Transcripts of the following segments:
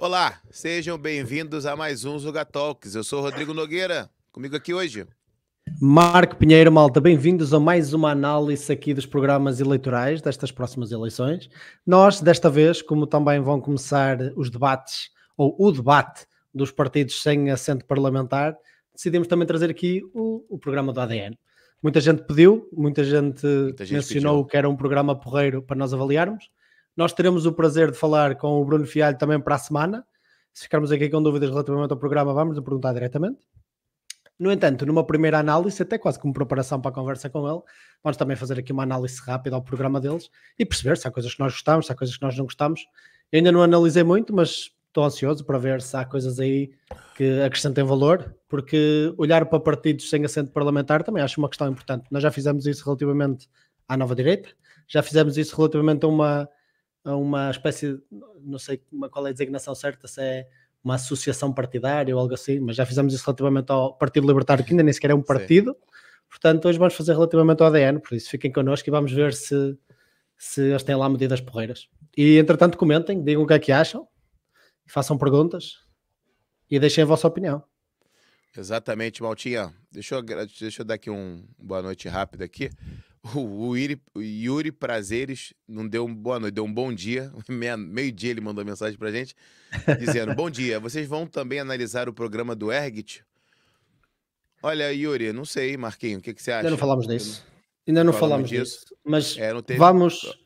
Olá, sejam bem-vindos a mais um Zuga Talks. Eu sou o Rodrigo Nogueira, comigo aqui hoje. Marco Pinheiro, malta, bem-vindos a mais uma análise aqui dos programas eleitorais destas próximas eleições. Nós, desta vez, como também vão começar os debates, ou o debate dos partidos sem assento parlamentar, decidimos também trazer aqui o, o programa do ADN. Muita gente pediu, muita gente, muita gente mencionou pediu. que era um programa porreiro para nós avaliarmos. Nós teremos o prazer de falar com o Bruno Fialho também para a semana. Se ficarmos aqui com dúvidas relativamente ao programa, vamos lhe perguntar diretamente. No entanto, numa primeira análise, até quase como preparação para a conversa com ele, vamos também fazer aqui uma análise rápida ao programa deles e perceber se há coisas que nós gostamos, se há coisas que nós não gostamos. Eu ainda não analisei muito, mas estou ansioso para ver se há coisas aí que acrescentem valor, porque olhar para partidos sem assento parlamentar também acho uma questão importante. Nós já fizemos isso relativamente à nova direita, já fizemos isso relativamente a uma a uma espécie, não sei qual é a designação certa, se é uma associação partidária ou algo assim, mas já fizemos isso relativamente ao Partido Libertário, que ainda nem sequer é um partido. Sim. Portanto, hoje vamos fazer relativamente ao ADN, por isso fiquem connosco e vamos ver se, se eles têm lá medidas porreiras. E entretanto, comentem, digam o que é que acham, façam perguntas e deixem a vossa opinião. Exatamente, Maltinha. Deixa eu, deixa eu dar aqui um boa noite rápida aqui. O, Yuri, o Yuri Prazeres não deu um boa noite, deu um bom dia. Meio-dia ele mandou mensagem pra gente, dizendo: Bom dia, vocês vão também analisar o programa do Ergit? Olha, Yuri, não sei, Marquinho, o que, que você acha? Ainda não falamos disso. Ainda não falamos, falamos disso. disso. Mas é, teve... vamos,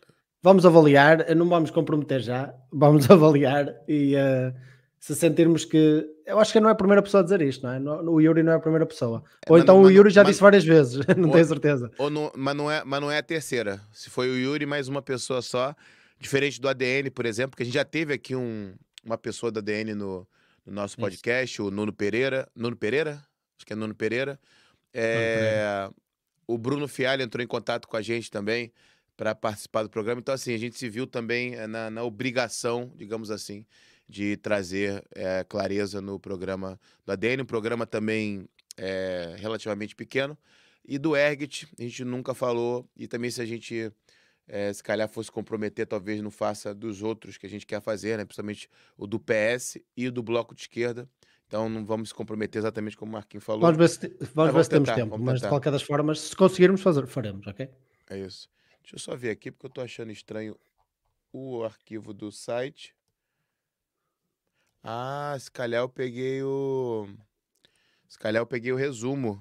vamos avaliar, não vamos comprometer já, vamos avaliar e. Uh se sentirmos que. Eu acho que não é a primeira pessoa a dizer isto, não é? O Yuri não é a primeira pessoa. É, ou mas, então mas, o Yuri já mas, disse várias vezes, não ou, tenho certeza. Ou não, mas, não é, mas não é a terceira. Se foi o Yuri mais uma pessoa só, diferente do ADN, por exemplo, que a gente já teve aqui um, uma pessoa do ADN no, no nosso podcast, Isso. o Nuno Pereira. Nuno Pereira? Acho que é Nuno Pereira. É, o Bruno Fialho entrou em contato com a gente também para participar do programa. Então, assim, a gente se viu também eh, na, na obrigação, digamos assim, de trazer é, clareza no programa do ADN, um programa também é, relativamente pequeno. E do Ergit, a gente nunca falou, e também se a gente, é, se calhar, fosse comprometer, talvez não faça dos outros que a gente quer fazer, né? principalmente o do PS e o do Bloco de Esquerda. Então não vamos se comprometer exatamente como o Marquinhos falou. Vamos ver se, vamos vamos ver se tentar, temos tempo, mas de qualquer das formas, se conseguirmos fazer, faremos, ok? É isso. Deixa eu só ver aqui, porque eu estou achando estranho o arquivo do site. Ah, se calhar eu peguei o. Se calhar eu peguei o resumo.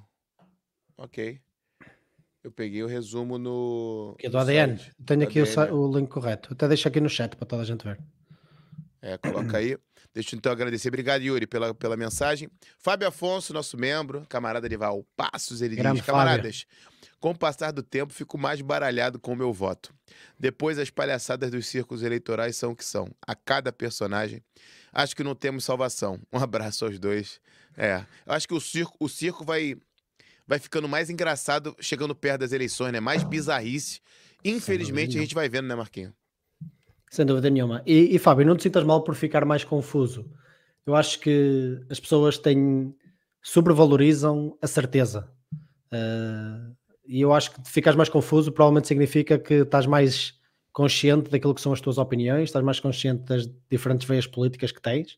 Ok. Eu peguei o resumo no. Que é do ADN. Site. Tenho aqui ADN. O, o, link correto. Até deixo aqui no chat para toda a gente ver. É, coloca aí. Deixa eu então agradecer. Obrigado, Yuri, pela, pela mensagem. Fábio Afonso, nosso membro, camarada de Val Passos, ele Grande diz: Camaradas, com o passar do tempo, fico mais baralhado com o meu voto. Depois, as palhaçadas dos círculos eleitorais são o que são. A cada personagem acho que não temos salvação. Um abraço aos dois. É, eu acho que o circo, o circo vai, vai ficando mais engraçado chegando perto das eleições, né? Mais bizarrice. Infelizmente, a gente vai vendo, né, Marquinho? Sem dúvida nenhuma. E, e Fábio, não te sintas mal por ficar mais confuso. Eu acho que as pessoas têm sobrevalorizam a certeza. Uh, e eu acho que ficas mais confuso provavelmente significa que estás mais consciente daquilo que são as tuas opiniões, estás mais consciente das diferentes veias políticas que tens,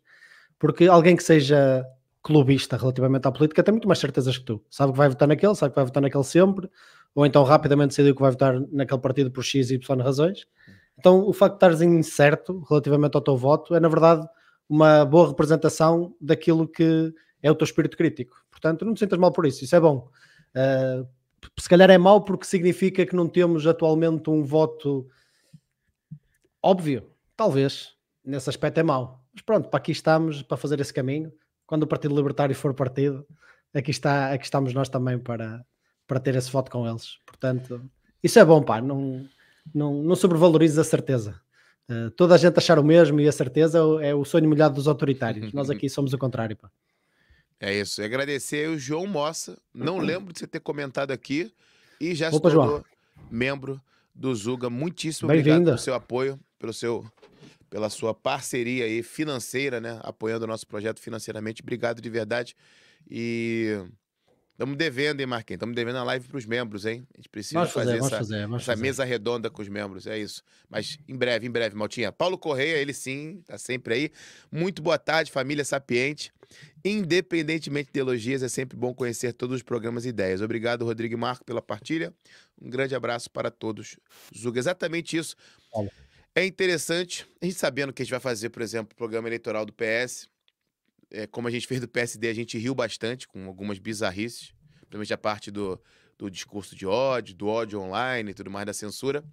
porque alguém que seja clubista relativamente à política tem muito mais certezas que tu. Sabe que vai votar naquele, sabe que vai votar naquele sempre, ou então rapidamente decidiu que vai votar naquele partido por X e Y razões. Então o facto de estares incerto relativamente ao teu voto é, na verdade, uma boa representação daquilo que é o teu espírito crítico. Portanto, não te sintas mal por isso, isso é bom. Uh, se calhar é mau porque significa que não temos atualmente um voto Óbvio, talvez, nesse aspecto é mau. Mas pronto, para aqui estamos para fazer esse caminho. Quando o Partido Libertário for partido, aqui, está, aqui estamos nós também para, para ter esse voto com eles. Portanto, isso é bom, pá. Não, não, não sobrevalorize a certeza. Uh, toda a gente achar o mesmo e a certeza é o sonho molhado dos autoritários. Nós aqui somos o contrário, pá. É isso. Agradecer o João Mossa. Não lembro de você ter comentado aqui e já Opa, se tornou João. membro do Zuga. Muitíssimo obrigado pelo seu apoio pelo seu, pela sua parceria aí financeira, né? Apoiando o nosso projeto financeiramente. Obrigado de verdade. E Estamos devendo, hein, Marquinhos? Estamos devendo a live para os membros, hein? A gente precisa fazer, fazer, essa, fazer, essa fazer. mesa redonda com os membros, é isso. Mas em breve, em breve, Maltinha. Paulo Correia, ele sim, tá sempre aí. Muito boa tarde, família sapiente. Independentemente de elogias, é sempre bom conhecer todos os programas e ideias. Obrigado, Rodrigo e Marco, pela partilha. Um grande abraço para todos. Zuga, exatamente isso. Paulo. É interessante, a gente sabendo que a gente vai fazer, por exemplo, o programa eleitoral do PS, é, como a gente fez do PSD, a gente riu bastante com algumas bizarrices, principalmente a parte do, do discurso de ódio, do ódio online e tudo mais, da censura.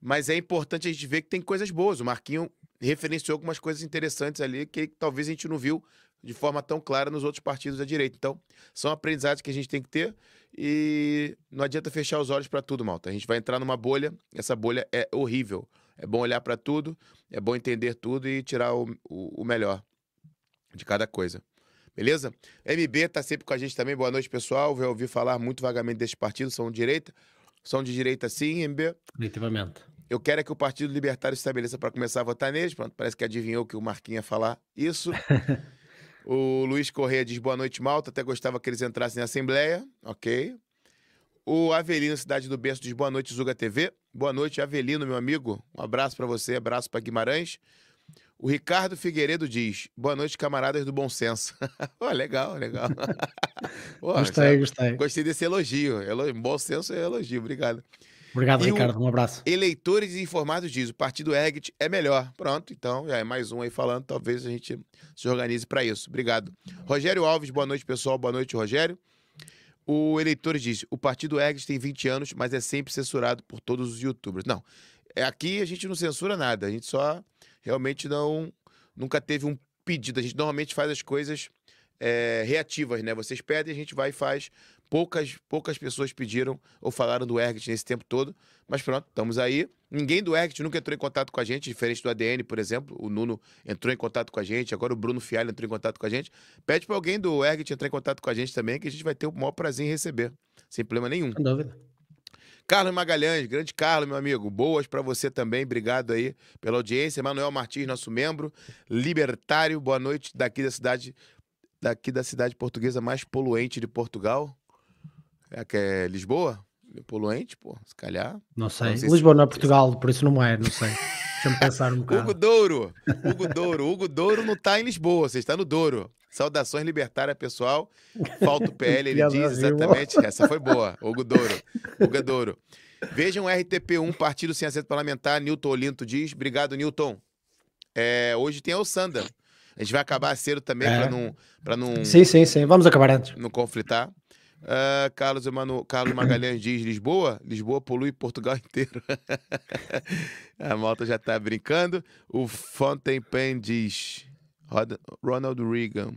Mas é importante a gente ver que tem coisas boas. O Marquinho referenciou algumas coisas interessantes ali que talvez a gente não viu de forma tão clara nos outros partidos da direita. Então, são aprendizados que a gente tem que ter e não adianta fechar os olhos para tudo, malta. A gente vai entrar numa bolha, essa bolha é horrível. É bom olhar para tudo, é bom entender tudo e tirar o, o, o melhor de cada coisa. Beleza? MB tá sempre com a gente também. Boa noite, pessoal. Vai ouvir falar muito vagamente desse partido. São de direita. São de direita sim, MB. Definitivamente. Eu quero é que o Partido Libertário se estabeleça para começar a votar neles. Pronto, parece que adivinhou que o Marquinhos ia falar isso. o Luiz Correia diz boa noite, Malta. Até gostava que eles entrassem na Assembleia. Ok. O Avelino, Cidade do Berço, diz boa noite, Zuga TV. Boa noite, Avelino, meu amigo. Um abraço para você, abraço para Guimarães. O Ricardo Figueiredo diz: Boa noite, camaradas do bom senso. Pô, legal, legal. Pô, Gostei, gostei. Gostei desse elogio. Elo... Bom senso é elogio, obrigado. Obrigado, E Ricardo. Um abraço. Eleitores informados diz: o partido Ergt é melhor. Pronto, então já é mais um aí falando. Talvez a gente se organize para isso. Obrigado. Rogério Alves, boa noite, pessoal. Boa noite, Rogério. O Eleitores diz: o partido Ergt tem 20 anos, mas é sempre censurado por todos os youtubers. Não, é aqui a gente não censura nada. A gente só realmente não. Nunca teve um pedido. A gente normalmente faz as coisas é, reativas, né? Vocês pedem, a gente vai e faz. Poucas, poucas pessoas pediram ou falaram do Ergt nesse tempo todo. Mas pronto, estamos aí. Ninguém do Ergt nunca entrou em contato com a gente, diferente do ADN, por exemplo. O Nuno entrou em contato com a gente, agora o Bruno Fialho entrou em contato com a gente. Pede para alguém do Ergt entrar em contato com a gente também, que a gente vai ter o maior prazer em receber. Sem problema nenhum. Sem dúvida. Carlos Magalhães, grande Carlos, meu amigo. Boas para você também. Obrigado aí pela audiência. Manuel Martins, nosso membro, libertário. Boa noite daqui da cidade daqui da cidade portuguesa mais poluente de Portugal. É que é Lisboa? Poluente, pô, se calhar. Não sei. Não sei se- Lisboa não é Portugal, por isso não é, não sei. Deixa-me pensar um Hugo bocado. Douro. Hugo Douro. Hugo Douro não tá em Lisboa, você está no Douro. Saudações libertária, pessoal. Falta o PL, ele diz exatamente. Essa foi boa. Hugo Douro. Hugo Douro. Vejam o RTP1, Partido Sem Assento Parlamentar. Newton Olinto diz. Obrigado, Newton. É, hoje tem a Sanda. A gente vai acabar cedo também É. para não, pra não, Sim, sim, sim. Vamos acabar antes. não conflitar. Ah, Carlos, Emanu... Carlos Magalhães diz Lisboa. Lisboa polui Portugal inteiro. a malta já tá brincando. O Fontaine Pen diz Ronald Reagan.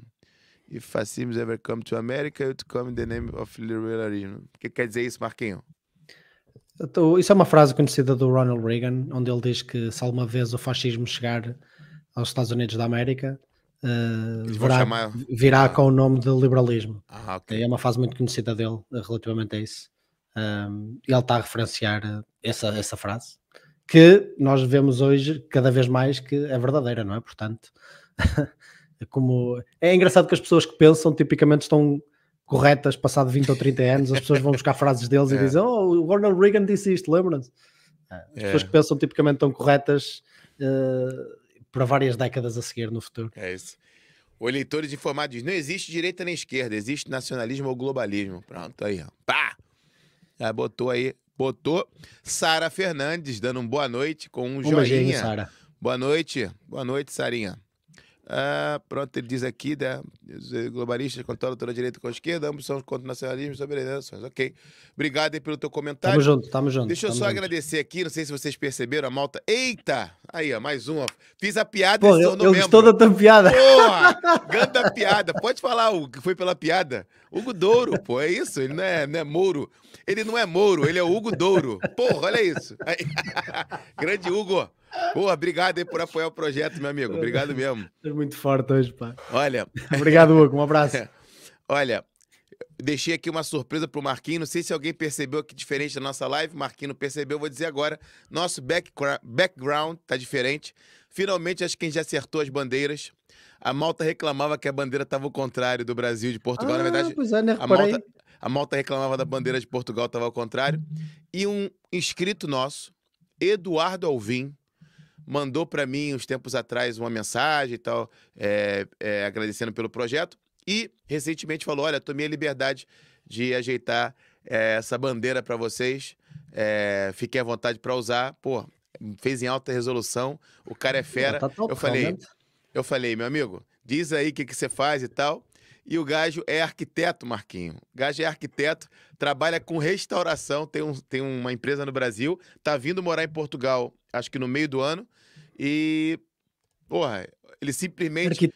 If fascism ever come to America, it come in the name of liberalism. O que quer dizer isso, Marquinho? Isso é uma frase conhecida do Ronald Reagan, onde ele diz que se alguma vez o fascismo chegar aos Estados Unidos da América, vão virá, chamar- virá com o nome de liberalismo. Ah, ok. É uma frase muito conhecida dele eh, relativamente a isso. Um, ele está a referenciar eh, essa, essa frase que nós vemos hoje cada vez mais que é verdadeira, não é? Portanto, é como é engraçado que as pessoas que pensam tipicamente estão corretas passado 20 ou 30 anos, as pessoas vão buscar frases deles e É. dizem: Oh, o Ronald Reagan disse isto, lembram-se? As É. pessoas que pensam tipicamente estão corretas eh, para várias décadas a seguir no futuro. É isso. O eleitores informados diz: não existe direita nem esquerda, existe nacionalismo ou globalismo. Pronto, aí, ó. Pá! Já botou aí, botou. Sara Fernandes dando um boa noite com um, Um beijinho, joinha. Sara. boa noite, boa noite, Sarinha. Ah, pronto, ele diz aqui, né? Globalistas controlam toda a direita com a esquerda, ambos são contra o nacionalismo e nações. Ok. Obrigado aí pelo teu comentário. Tamo junto, tamo junto. Deixa eu tamo só junto. agradecer aqui, não sei se vocês perceberam, a malta. Eita! Aí, ó, mais uma. Fiz a piada Pô, e ele membro. gostou da tua piada. Porra! Ganda piada. Pode falar o que foi pela piada. Hugo Douro, pô, é isso? Ele não é, não é Mouro. Ele não é Mouro, ele é o Hugo Douro. Porra, olha isso. Aí. Grande Hugo. Porra, obrigado aí por apoiar o projeto, meu amigo. Obrigado mesmo. És muito forte hoje, pá. Olha, Obrigado, Hugo. Um abraço. olha. Deixei aqui uma surpresa pro Marquinho. Não sei se alguém percebeu que diferente da nossa live. Marquinho não percebeu, vou dizer agora. Nosso background tá diferente. Finalmente, acho que a gente já acertou as bandeiras. A Malta reclamava que a bandeira estava ao contrário do Brasil e de Portugal. Ah, Na verdade, pois é, né? a. Malta, a Malta reclamava da bandeira de Portugal, estava ao contrário. E um inscrito nosso, Eduardo Alvim, mandou para mim uns tempos atrás uma mensagem e tal, é, é, agradecendo pelo projeto. E recentemente falou: Olha, tomei a liberdade de ajeitar é, essa bandeira para vocês. É, fiquem à vontade para usar. Pô, fez em alta resolução. O cara é fera. Tá eu falei, eu falei, meu amigo, diz aí o que, que você faz e tal. E o Gajo é arquiteto, Marquinho. O Gajo é arquiteto, trabalha com restauração, tem, um, tem uma empresa no Brasil, tá vindo morar em Portugal, acho que no meio do ano. E, porra, ele simplesmente.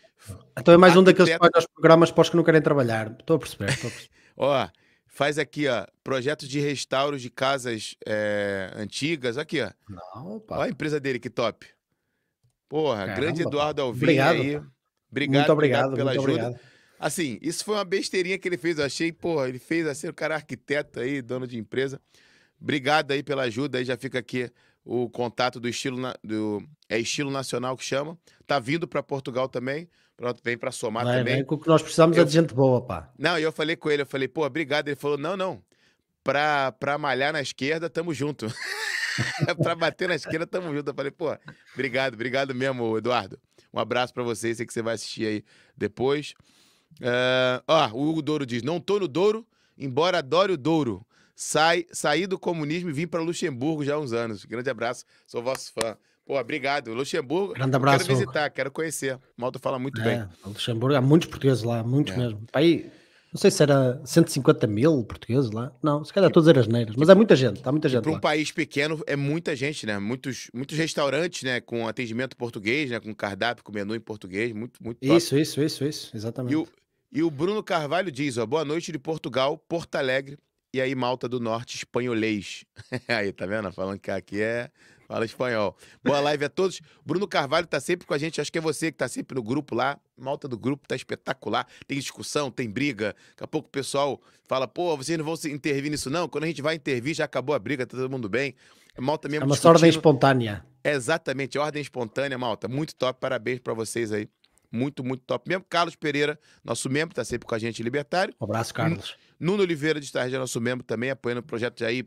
Então é mais um daqueles que faz os programas para os que não querem trabalhar. Estou a perceber. Estou a perceber. Ó, faz aqui, ó, projetos de restauros de casas é, antigas. Aqui, ó. Não, Olha pá. a empresa dele, que top. Porra, Caramba, grande. Eduardo Alvim Obrigado, aí. pá. Obrigado, muito obrigado, pela muito ajuda. obrigado. Assim, isso foi uma besteirinha que ele fez. Eu achei, porra, ele fez assim, o cara é arquiteto aí, dono de empresa. Obrigado aí pela ajuda. Aí já fica aqui o contato do estilo na- do é estilo nacional que chama. Tá vindo para Portugal também. Pronto, vem para somar Vai, também. que o que nós precisamos Eu- é de gente boa, pá. Não, e eu falei com ele, eu falei, pô, obrigado. Ele falou, não, não. Pra, pra malhar na esquerda, tamo junto. pra bater na esquerda, tamo junto. Eu falei, pô, obrigado, obrigado mesmo, Eduardo. Um abraço pra você, sei que você vai assistir aí depois. Ah, ó, o Hugo Douro diz: não tô no Douro, embora adore o Douro. Sai, saí do comunismo e vim para Luxemburgo já há uns anos. Grande abraço, sou vosso fã. Pô, obrigado. Luxemburgo, Grande abraço, quero Hugo. visitar, quero conhecer. Malta fala muito bem. É, o Luxemburgo, há muitos portugueses lá, muitos É. mesmo. Aí, não sei se era 150 mil portugueses lá. Não, se calhar todas as neiras, mas é muita gente, há muita gente Para um país pequeno é muita gente, né? Muitos, muitos restaurantes, né? Com atendimento português, né? Com cardápio, com menu em português, muito, muito top. Isso, isso, isso, isso, exatamente. E o, e o Bruno Carvalho diz, ó, boa noite de Portugal, Porto Alegre e aí Malta do Norte, espanholês. aí, tá vendo? Falando que aqui é... Fala espanhol. Boa live a todos. Bruno Carvalho tá sempre com a gente. Acho que é você que tá sempre no grupo lá. Malta do grupo tá espetacular. Tem discussão, tem briga. Daqui a pouco o pessoal fala, pô, vocês não vão se intervir nisso não? Quando a gente vai intervir, já acabou a briga, tá todo mundo bem. Malta É mesmo uma ordem discutindo. espontânea. É exatamente, ordem espontânea, malta. Muito top, parabéns pra vocês aí. Muito, muito top. Mesmo Carlos Pereira, nosso membro, tá sempre com a gente, libertário. Um abraço, Carlos. Nuno Oliveira de Estarja, é nosso membro também, apoiando o projeto de aí,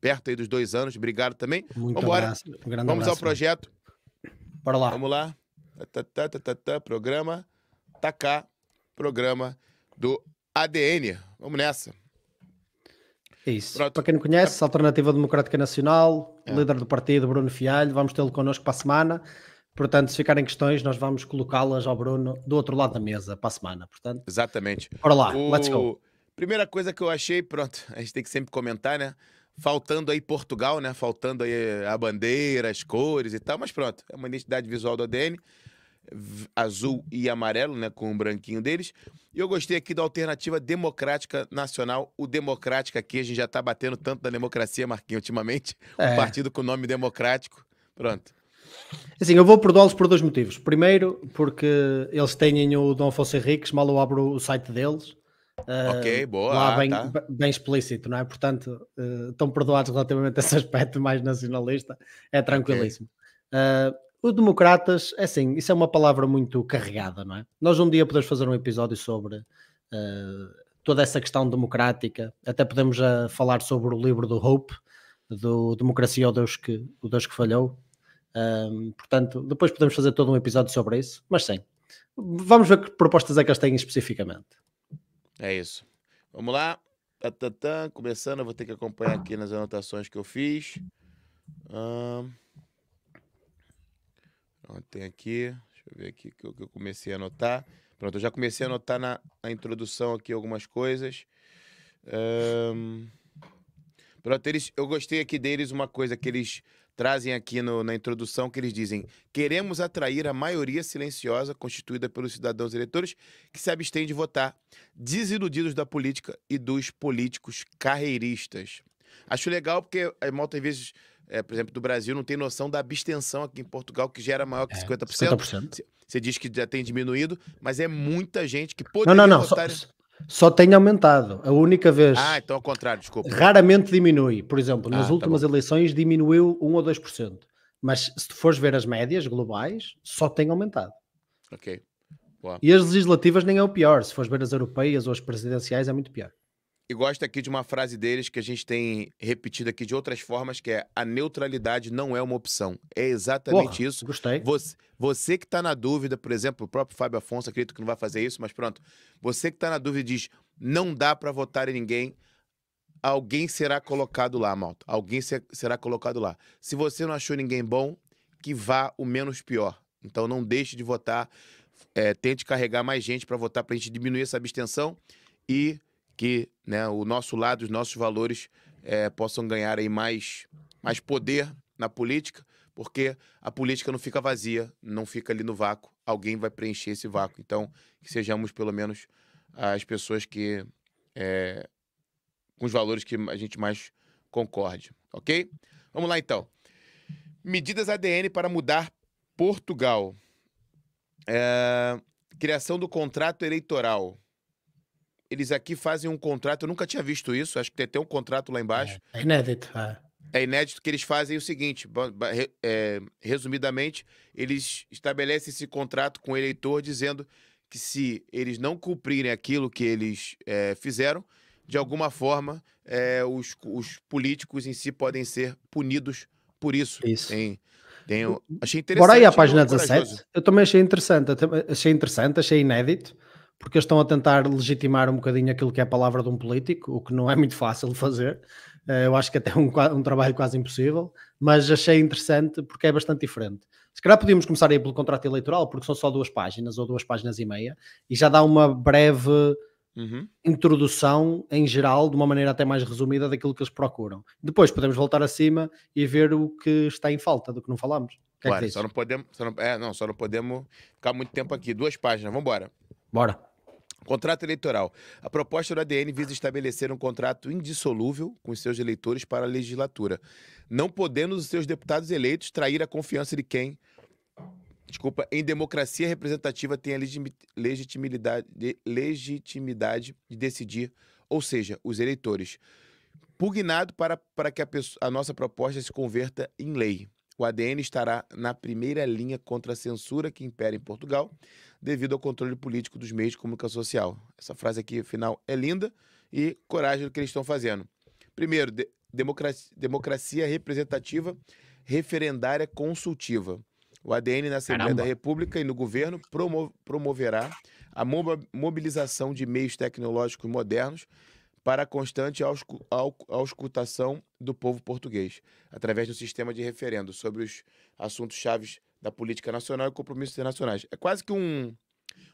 perto aí dos dois anos. Obrigado também. Muito Vambora. abraço. Um grande Vamos ao abraço. projeto. Bora lá. Vamos lá. Tá, tá, tá, tá, tá, programa. Tá cá. Programa do ADN. Vamos nessa. É isso. Pronto. Para quem não conhece, Alternativa Democrática Nacional, É. líder do partido, Bruno Fialho, vamos tê-lo connosco para a semana. Portanto, se ficarem questões, nós vamos colocá-las ao Bruno do outro lado da mesa para a semana. Portanto, Exatamente. bora lá, O- let's go. Primeira coisa que eu achei, pronto, a gente tem que sempre comentar, né? Faltando aí Portugal, né? Faltando aí a bandeira, as cores e tal, mas pronto, é uma identidade visual do ADN, azul e amarelo, né? Com o branquinho deles. E eu gostei aqui da alternativa democrática nacional. O democrática aqui, a gente já tá batendo tanto da democracia, Marquinhos, ultimamente. É. Um partido com nome democrático. Pronto. Assim, eu vou perdoá-los por dois motivos. Primeiro, porque eles têm o Dom Afonso Henriques, mal eu abro o site deles. Ok, boa, Lá ah, bem, tá. bem explícito, não é? Portanto, estão perdoados relativamente a esse aspecto mais nacionalista. É tranquilíssimo. Eh, o democratas, é assim, isso é uma palavra muito carregada, não é? Nós um dia podemos fazer um episódio sobre toda essa questão democrática. Até podemos falar sobre o livro do Hope, do Democracia, o Deus que, o Deus que falhou. Portanto, depois podemos fazer todo um episódio sobre isso, mas sim. Vamos ver que propostas é que eles têm especificamente. É isso. Vamos lá. Tá, tá, tá. Começando, eu vou ter que acompanhar aqui nas anotações que eu fiz. Tem aqui. Deixa eu ver aqui que eu, que eu comecei a anotar. Pronto, eu já comecei a anotar na, na introdução aqui algumas coisas. Ahn. Pronto, eles, eu gostei aqui deles uma coisa que eles trazem aqui no- na introdução, que eles dizem queremos atrair a maioria silenciosa constituída pelos cidadãos eleitores que se abstêm de votar, desiludidos da política e dos políticos carreiristas. Acho legal porque a malta, às vezes, é, por exemplo, do Brasil, não tem noção da abstenção aqui em Portugal, que gera maior que 50%. 50%. Você diz que já tem diminuído, mas é muita gente que Não, poderia não, não. Só, votar... só tem aumentado. A única vez. Ah, então ao contrário, desculpa. Raramente diminui. Por exemplo, Ah, nas tá últimas eleições diminuiu 1 ou 2%. Mas se tu fores ver as médias globais, só tem aumentado. Ok. Boa. E as legislativas nem é o pior. Se fores ver as europeias ou as presidenciais, é muito pior. E gosto aqui de uma frase deles que a gente tem repetido aqui de outras formas, que é a neutralidade não é uma opção. É exatamente Porra, isso. Gostei. Você, você que está na dúvida, por exemplo, o próprio Fábio Afonso, acredito que não vai fazer isso, mas pronto. Você que está na dúvida diz, não dá para votar em ninguém, alguém será colocado lá, malta. Alguém será colocado lá. Se você não achou ninguém bom, que vá o menos pior. Então não deixe de votar. É, tente carregar mais gente para votar para a gente diminuir essa abstenção e que né, o nosso lado, os nossos valores é, possam ganhar aí mais, mais poder na política, porque a política não fica vazia, não fica ali no vácuo, alguém vai preencher esse vácuo. Então, que sejamos pelo menos as pessoas que. É, com os valores que a gente mais concorde, ok? Vamos lá então. Medidas ADN para mudar Portugal. É, criação do contrato eleitoral eles aqui fazem um contrato, eu nunca tinha visto isso, acho que tem até um contrato lá embaixo. É, é inédito. É. é inédito que eles fazem o seguinte, é, resumidamente, eles estabelecem esse contrato com o eleitor dizendo que se eles não cumprirem aquilo que eles é, fizeram, de alguma forma, é, os, os políticos em si podem ser punidos por isso. Isso. Tem, tem, achei interessante. Bora aí à página 17. Eu também achei interessante, achei interessante, achei inédito porque eles estão a tentar legitimar um bocadinho aquilo que é a palavra de um político, o que não é muito fácil de fazer. Eh, eu acho que até é um, um trabalho quase impossível, mas achei interessante porque é bastante diferente. Se calhar podíamos começar aí pelo contrato eleitoral, porque são só duas páginas ou duas páginas e meia, e já dá uma breve uhum. introdução em geral, de uma maneira até mais resumida daquilo que eles procuram. Depois podemos voltar acima e ver o que está em falta, do que não falamos. Que claro, é que só não podemos, só não, é, não, só não podemos ficar muito tempo aqui. Duas páginas, vamos embora. Bora. Contrato eleitoral. A proposta do ADN visa estabelecer um contrato indissolúvel com os seus eleitores para a legislatura, não podendo os seus deputados eleitos trair a confiança de quem, desculpa, em democracia representativa tem a legitimidade, de, legitimidade de decidir, ou seja, os eleitores. Pugnado para, para que a, pessoa, a nossa proposta se converta em lei. O ADN estará na primeira linha contra a censura que impera em Portugal, devido ao controle político dos meios de comunicação social. Essa frase aqui, final, é linda e coragem do que eles estão fazendo. Primeiro, de democracia, democracia representativa referendária consultiva. O ADN na Assembleia Caramba. da República e no governo promo promoverá a mobilização de meios tecnológicos modernos para a constante auscultação do povo português, através do sistema de referendo sobre os assuntos chaves da política nacional e compromissos internacionais. É quase que um,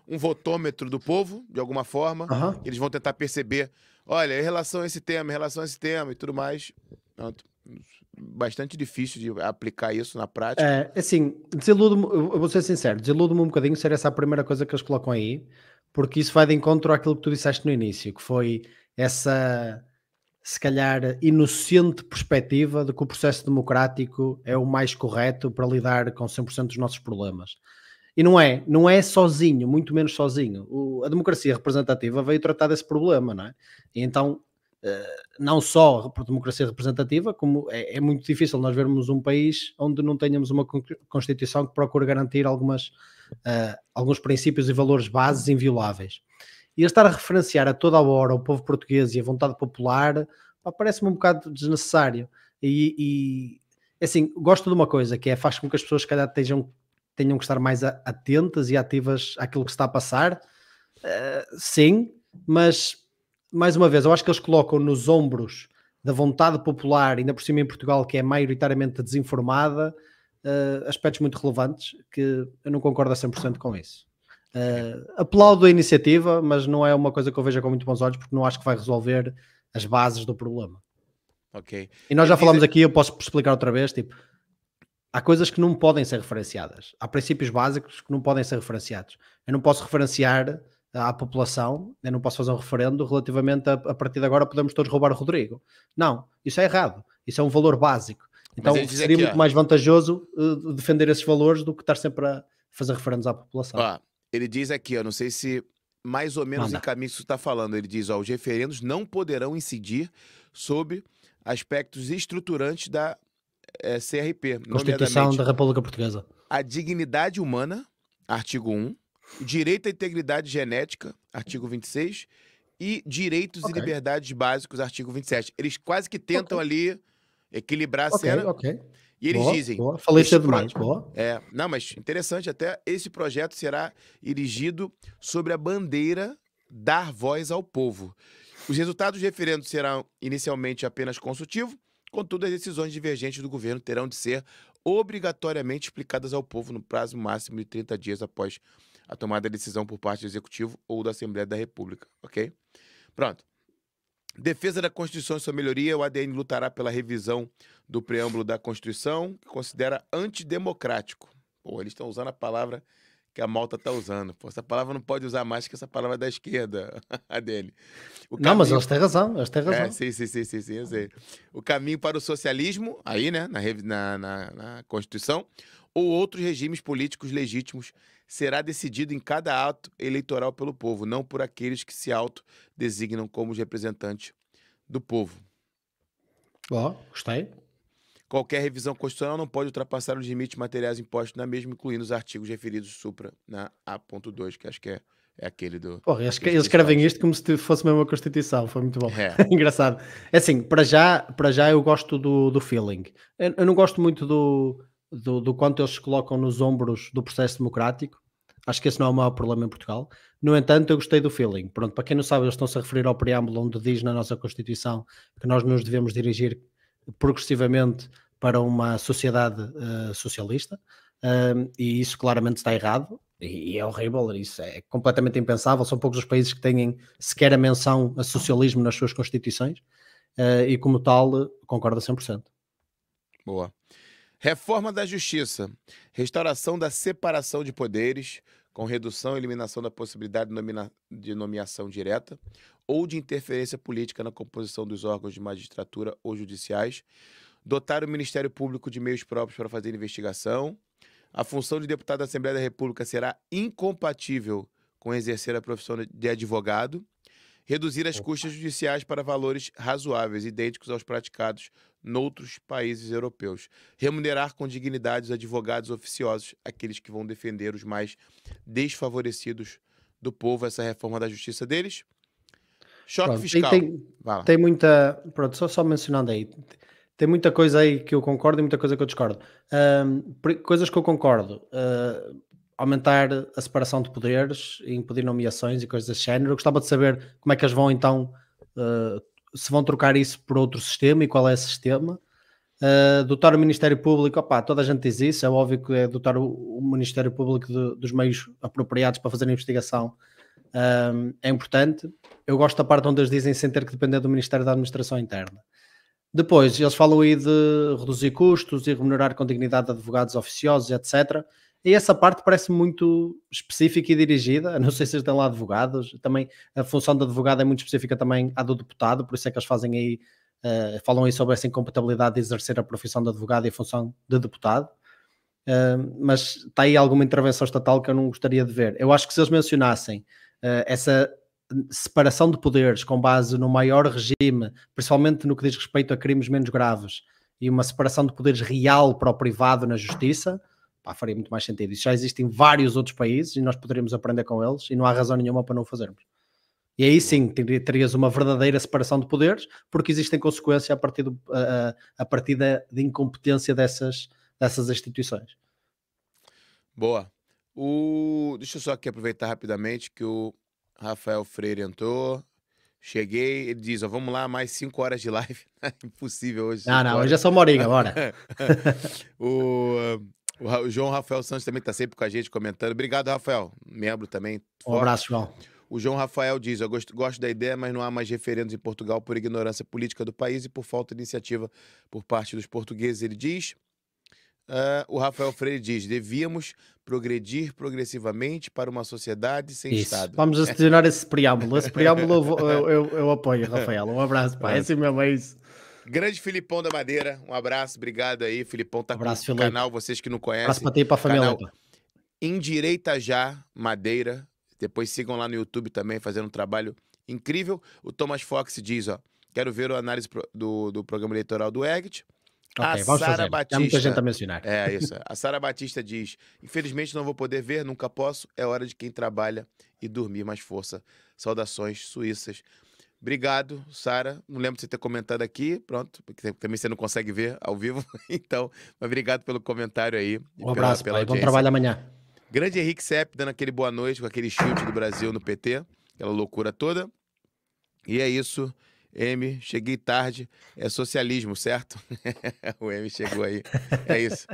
um votômetro do povo, de alguma forma. Uhum. Eles vão tentar perceber, olha, em relação a esse tema, em relação a esse tema e tudo mais. Pronto. Bastante difícil de aplicar isso na prática. É, assim, desiludo-me, eu vou ser sincero, desiludo-me um bocadinho ser essa a primeira coisa que eles colocam aí, porque isso vai de encontro àquilo que tu disseste no início, que foi essa, se calhar, inocente perspectiva de que o processo democrático é o mais correto para lidar com 100% dos nossos problemas. E não é, não é sozinho, muito menos sozinho. O, a democracia representativa veio tratar desse problema, não é? E então, uh, não só por democracia representativa, como é, é, muito difícil nós vermos um país onde não tenhamos uma Constituição que procure garantir algumas, uh, alguns princípios e valores bases invioláveis. E estar a referenciar a toda a hora o povo português e a vontade popular parece-me um bocado desnecessário. E, e, assim, gosto de uma coisa que é faz com que as pessoas, se calhar, tenham, tenham que estar mais atentas e ativas àquilo que está a passar. Uh, sim, mas mais uma vez, eu acho que eles colocam nos ombros da vontade popular, ainda por cima em Portugal, que é maioritariamente desinformada, uh, aspectos muito relevantes que eu não concordo a 100% com isso. Uh, aplaudo a iniciativa, mas não é uma coisa que eu veja com muito bons olhos, porque não acho que vai resolver as bases do problema. Ok. E nós já falamos aqui, eu posso explicar outra vez, tipo, há coisas que não podem ser referenciadas. Há princípios básicos que não podem ser referenciados. Eu não posso referenciar à população, eu não posso fazer um referendo relativamente a, a partir de agora podemos todos roubar o Rodrigo. Não, isso é errado. Isso é um valor básico. Então seria aqui, muito ó, mais vantajoso uh, defender esses valores do que estar sempre a fazer referendos à população. Ó, ele diz aqui, eu não sei se mais ou menos Manda. em caminho que você está falando. Ele diz, ó, os referendos não poderão incidir sobre aspectos estruturantes da é, CRP. Constituição da República Portuguesa. A dignidade humana, artigo 1, o direito à integridade genética, artigo 26, e direitos Ok. e liberdades básicos, artigo 27. Eles quase que tentam Ok. ali equilibrar a Ok, cena. E eles boa, dizem. Boa. Falei cedo pro- demais. Boa. É, não, mas interessante até, esse projeto será erigido sobre a bandeira dar voz ao povo. Os resultados do referendo serão inicialmente apenas consultivo, contudo as decisões divergentes do governo terão de ser obrigatoriamente explicadas ao povo no prazo máximo de 30 dias após a tomada da decisão por parte do Executivo ou da Assembleia da República, ok? Pronto. Defesa da Constituição e sua melhoria, o ADN lutará pela revisão do preâmbulo da Constituição, que considera antidemocrático. Pô, eles estão usando a palavra que a malta está usando. Pô, essa palavra não pode usar mais que essa palavra é da esquerda, ADN. O Não, mas eles têm razão. Eles têm razão. é, sim, sim, sim, sim, sim, eu sei. O caminho para o socialismo, aí, né, na, na, na Constituição, ou outros regimes políticos legítimos, será decidido em cada ato eleitoral pelo povo, não por aqueles que se autodesignam como os representantes do povo. Boa, gostei. Qualquer revisão constitucional não pode ultrapassar os limites materiais impostos na mesma, incluindo os artigos referidos supra na A.2, que acho que é, é aquele do. Porra, eles, eles escrevem isto como se fosse mesmo a Constituição. Foi muito bom. É. Engraçado. É assim, para já, para já eu gosto do, do feeling. Eu, eu não gosto muito do, do, do quanto eles se colocam nos ombros do processo democrático. Acho que esse não é o maior problema em Portugal. No entanto, eu gostei do feeling. Pronto, para quem não sabe, eles estão-se a referir ao preâmbulo onde diz na nossa Constituição que nós nos devemos dirigir progressivamente para uma sociedade eh, socialista. Um, e isso claramente está errado e é horrível, isso é completamente impensável. São poucos os países que têm sequer a menção a socialismo nas suas constituições uh, e, como tal, concordo a 100%. Boa. Reforma da Justiça. Restauração da separação de poderes, com redução e eliminação da possibilidade de, nomeação direta ou de interferência política na composição dos órgãos de magistratura ou judiciais. Dotar o Ministério Público de meios próprios para fazer investigação. A função de deputado da Assembleia da República será incompatível com exercer a profissão de advogado. Reduzir as custas judiciais para valores razoáveis, idênticos aos praticados noutros países europeus. Remunerar com dignidade os advogados oficiosos, aqueles que vão defender os mais desfavorecidos do povo, essa reforma da justiça deles. Choque Pronto, fiscal. Tem, tem muita. Pronto, só, só mencionando aí. Tem muita coisa aí que eu concordo e muita coisa que eu discordo. Coisas que eu concordo. ah, aumentar a separação de poderes, impedir nomeações e coisas desse género. Eu gostava de saber como é que eles vão então. ah, se vão trocar isso por outro sistema e qual é esse sistema. Uh, o Ministério Público, opá, toda a gente diz isso, é óbvio que é dotar o, o Ministério Público de- dos meios apropriados para fazer a investigação um, é importante. Eu gosto da parte onde eles dizem sem ter que depender do Ministério da Administração Interna. Depois, eles falam aí de reduzir custos e remunerar com dignidade de advogados oficiosos, etc. E essa parte parece muito específica e dirigida. Não sei se eles têm lá advogados. Também a função do advogado é muito específica também à do deputado, por isso é que eles fazem aí Uh, falam aí sobre essa incompatibilidade de exercer a profissão de advogado e a função de deputado, uh, mas está aí alguma intervenção estatal que eu não gostaria de ver. Eu acho que se eles mencionassem uh, essa separação de poderes com base no maior regime, principalmente no que diz respeito a crimes menos graves, e uma separação de poderes real para o privado na justiça, pá, faria muito mais sentido. Isso já existe em vários outros países e nós poderíamos aprender com eles e não há razão nenhuma para não o fazermos. E aí sim teria- terias uma verdadeira separação de poderes, porque existem consequências a partir, do, a, a- partir da, da incompetência dessas, dessas instituições. Boa. O... Deixa eu só aqui aproveitar rapidamente que o Rafael Freire entrou. Cheguei, ele diz: ó, vamos lá, mais cinco horas de live. Impossível hoje. Ah, cinco não, horas. hoje é só uma horinha, bora. o, o João Rafael Santos também está sempre com a gente comentando. Obrigado, Rafael. Membro também. Um abraço, João. O João Rafael diz: Eu gosto, gosto da ideia, mas não há mais referendos em Portugal por ignorância política do país e por falta de iniciativa por parte dos portugueses. Ele diz. Ah, o Rafael Freire diz: devíamos progredir progressivamente para uma sociedade sem Isso. Estado. Vamos adicionar esse preâmbulo. Esse preâmbulo eu, eu, eu- eu apoio, Rafael. Um abraço, pá. É assim mesmo, é isso. Grande Filipão da Madeira, um abraço, obrigado aí. Filipão tá Abraço, com o canal, vocês que não Um abraço conhecem. para ti e para a família. canal. Endireita Já Madeira. Depois sigam lá no YouTube também, fazendo um trabalho incrível. O Thomas Fox diz, ó, quero ver a análise do, do programa eleitoral do Egit. Ok, vamos Sara. Batista. Há muita gente a mencionar. É isso. A Sara Batista diz: Infelizmente não vou poder ver, nunca posso. É hora de quem trabalha e dormir mais força. Saudações suíças. Obrigado, Sara. Não lembro de você ter comentado aqui. Pronto, porque também você não consegue ver ao vivo. Então, mas obrigado pelo comentário aí. e Um abraço, pela pai. Bom trabalho amanhã. Grande Henrique Sepp dando aquele boa noite com aquele chute do Brasil no PT, aquela loucura toda. E é isso. M, cheguei tarde. É socialismo, certo? o M chegou aí. É isso.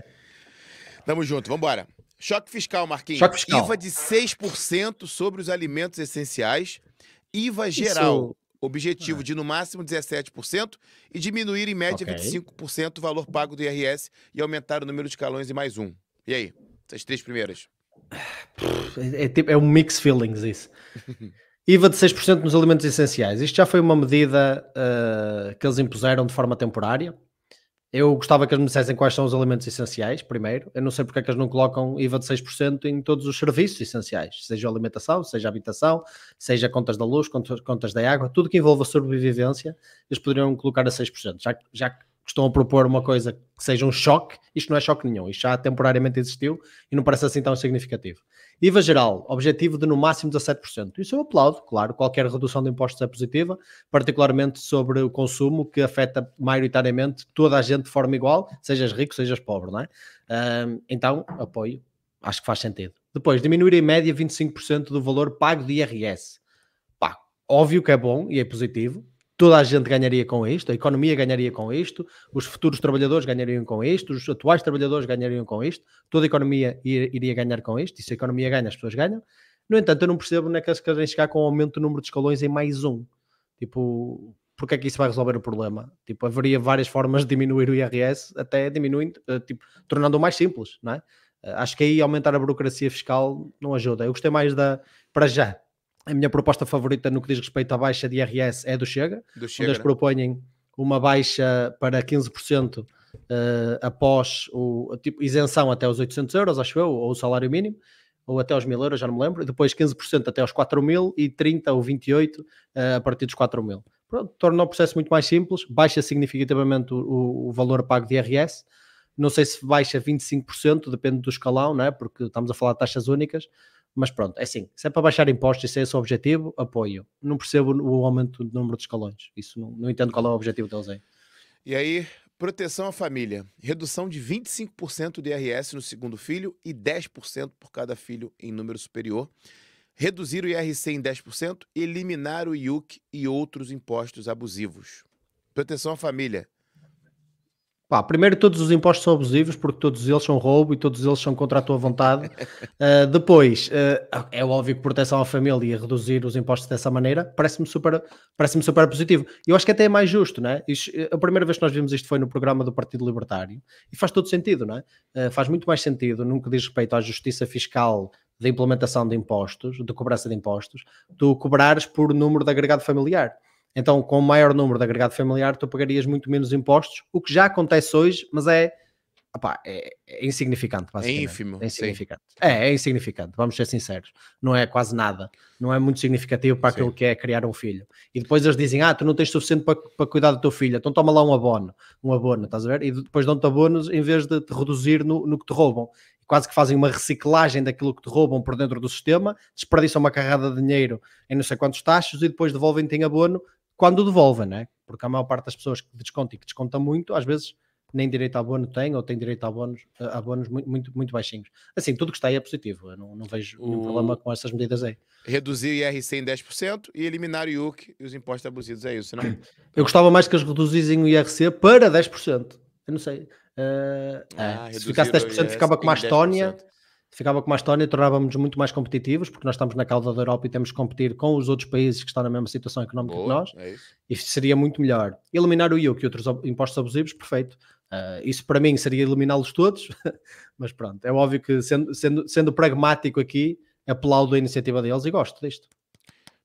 Tamo junto, vambora. Choque fiscal, Marquinhos. Choque fiscal. IVA de 6% sobre os alimentos essenciais. IVA geral. Isso- Objetivo de no máximo 17% e diminuir em média Ok. 25% o valor pago do IRS e aumentar o número de escalões em mais um. E aí? Essas três primeiras. É, é tipo- é um mix feelings isso. IVA de 6% nos alimentos essenciais. Isto já foi uma medida ah, que eles impuseram de forma temporária. Eu gostava que eles me dissessem quais são os alimentos essenciais, primeiro. Eu não sei porque é que eles não colocam IVA de 6% em todos os serviços essenciais, seja alimentação, seja habitação, seja contas da luz, contas, contas da água, tudo que envolva sobrevivência, eles poderiam colocar a 6%. Já, já estão a propor uma coisa que seja um choque, isto não é choque nenhum, isto já temporariamente existiu e não parece assim tão significativo. IVA geral, objetivo de no máximo 17%. Isso eu aplaudo, claro, qualquer redução de impostos é positiva, particularmente sobre o consumo que afeta maioritariamente toda a gente de forma igual, sejas rico, sejas pobre, não é? Ahm, então, apoio, acho que faz sentido. Depois, diminuir em média 25% do valor pago de IRS. Pá, óbvio que é bom e é positivo, toda a gente ganharia com isto, a economia ganharia com isto, os futuros trabalhadores ganhariam com isto, os atuais trabalhadores ganhariam com isto, toda a economia ir- iria ganhar com isto, e se a economia ganha, as pessoas ganham. No entanto, eu não percebo onde é que eles querem chegar com o aumento do número de escalões em mais um. Tipo, porque é que isso vai resolver o problema? Tipo, haveria várias formas de diminuir o IRS, até diminuindo, eh, tipo, tornando-o mais simples, não é? Eh, Acho que aí aumentar a burocracia fiscal não ajuda. Eu gostei mais da, para já, a minha proposta favorita no que diz respeito à baixa de IRS é do Chega, Do onde Chega, eles né? propõem uma baixa para 15% eh, após o tipo, isenção até os 800 euros, acho eu, ou o salário mínimo, ou até aos 1000 euros, já não me lembro, e depois 15% até aos 4 mil e 30 ou 28 eh, a partir dos 4 mil. Pronto, torna o processo muito mais simples, baixa significativamente o, o- valor pago de IRS. Não sei se baixa 25%, depende do escalão, não é? porque estamos a falar de taxas únicas, mas pronto, é assim, se é para baixar impostos e se é esse o objetivo, apoio. Não percebo o aumento do número de escalões, isso não, não entendo qual é o objetivo deles aí. E aí, proteção à família. Redução de 25% do IRS no segundo filho e 10% por cada filho em número superior. Reduzir o IRC em 10% e eliminar o IUC e outros impostos abusivos. Proteção à família. Pá, primeiro, todos os impostos são abusivos porque todos eles são roubo e todos eles são contra a tua vontade. Uh, depois, uh, é óbvio que proteção à família e reduzir os impostos dessa maneira parece-me super, parece super positivo. Eu acho que até é mais justo, não é? Isto- a primeira vez que nós vimos isto foi no programa do Partido Libertário e faz todo sentido, não é? Uh, faz muito mais sentido no que diz respeito à justiça fiscal da implementação de impostos, de cobrança de impostos, tu cobrares por número de agregado familiar. Então, com o maior número de agregado familiar, tu pagarias muito menos impostos, o que já acontece hoje, mas é, opá, é, é insignificante, basicamente. ínfimo, É insignificante. É, é insignificante, vamos ser sinceros. Não é quase nada. Não é muito significativo para Sim. aquilo que é criar um filho. E depois eles dizem, ah, tu não tens suficiente para, para cuidar do teu filho, então toma lá um abono. Um abono, estás a ver? E depois dão-te abonos em vez de te reduzir no, no que te roubam. Quase que fazem uma reciclagem daquilo que te roubam por dentro do sistema, desperdiçam uma carrada de dinheiro em não sei quantos taxos e depois devolvem-te em abono quando devolvem, né? Porque a maior parte das pessoas que descontam e que descontam muito, às vezes nem direito a abono têm ou têm direito a abonos, a abonos muito, muito, muito baixinhos. Assim, tudo que está aí é positivo. Eu não, não vejo nenhum O- problema com essas medidas aí. Reduzir o IRC em 10% e eliminar o IUC e os impostos abusivos. É isso, não? Eu gostava mais que eles reduzissem o IRC para 10%. Eu não sei. Eh, Ah, é, se ficasse o 10%, IRS ficava como a Estónia. 10%. Ficava como a Estónia, tornávamos muito mais competitivos, porque nós estamos na cauda da Europa e temos que competir com os outros países que estão na mesma situação económica que Boa, nós. é isso. Isso seria muito melhor. Eliminar o IUC e outros impostos abusivos, perfeito. Ah, isso para mim seria eliminá-los todos, mas pronto, é óbvio que sendo, sendo, sendo pragmático aqui, aplaudo a iniciativa deles e gosto disto.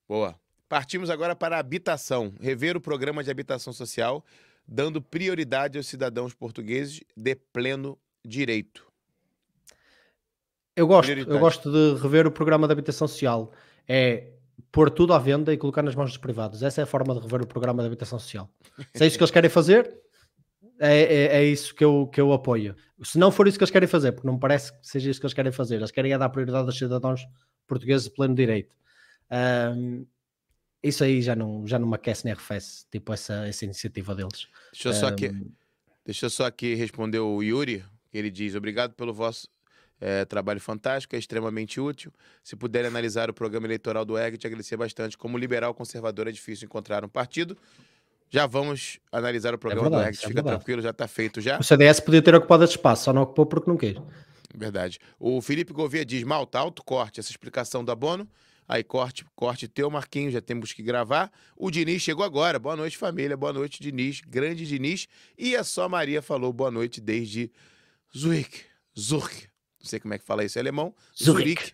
Boa. Partimos agora para a habitação. Rever o programa de habitação social, dando prioridade aos cidadãos portugueses de pleno direito. Eu gosto, eu gosto de rever o programa de habitação social. É pôr tudo à venda e colocar nas mãos dos privados. Essa é a forma de rever o programa de habitação social. Se é isso que eles querem fazer, É, é, é, isso que eu, que eu apoio. Se não for isso que eles querem fazer, porque não me parece que seja isso que eles querem fazer, eles querem é dar prioridade aos cidadãos portugueses de pleno direito. Um, isso aí já não, já não me aquece nem arrefece, tipo essa, essa iniciativa deles. Deixa eu, só aqui, deixa eu só aqui responder o Yuri, ele diz, obrigado pelo vosso é, trabalho fantástico, é extremamente útil. Se puderem analisar o programa eleitoral do EG, te agradecer bastante. Como liberal conservador é difícil encontrar um partido. Já vamos analisar o programa é verdade, do EG, é fica verdade. tranquilo, já está feito já. O CDS podia ter ocupado esse espaço, só não ocupou porque não quis. Verdade. O Felipe Gouveia diz, malta, alto corte, essa explicação do abono. Aí, corte, corte teu, Marquinhos, já temos que gravar. O Diniz chegou agora. Boa noite, família. Boa noite, Diniz. Grande Diniz. E a só Maria falou boa noite desde Zurich. Zurich não sei como é que fala isso em alemão. Zurich.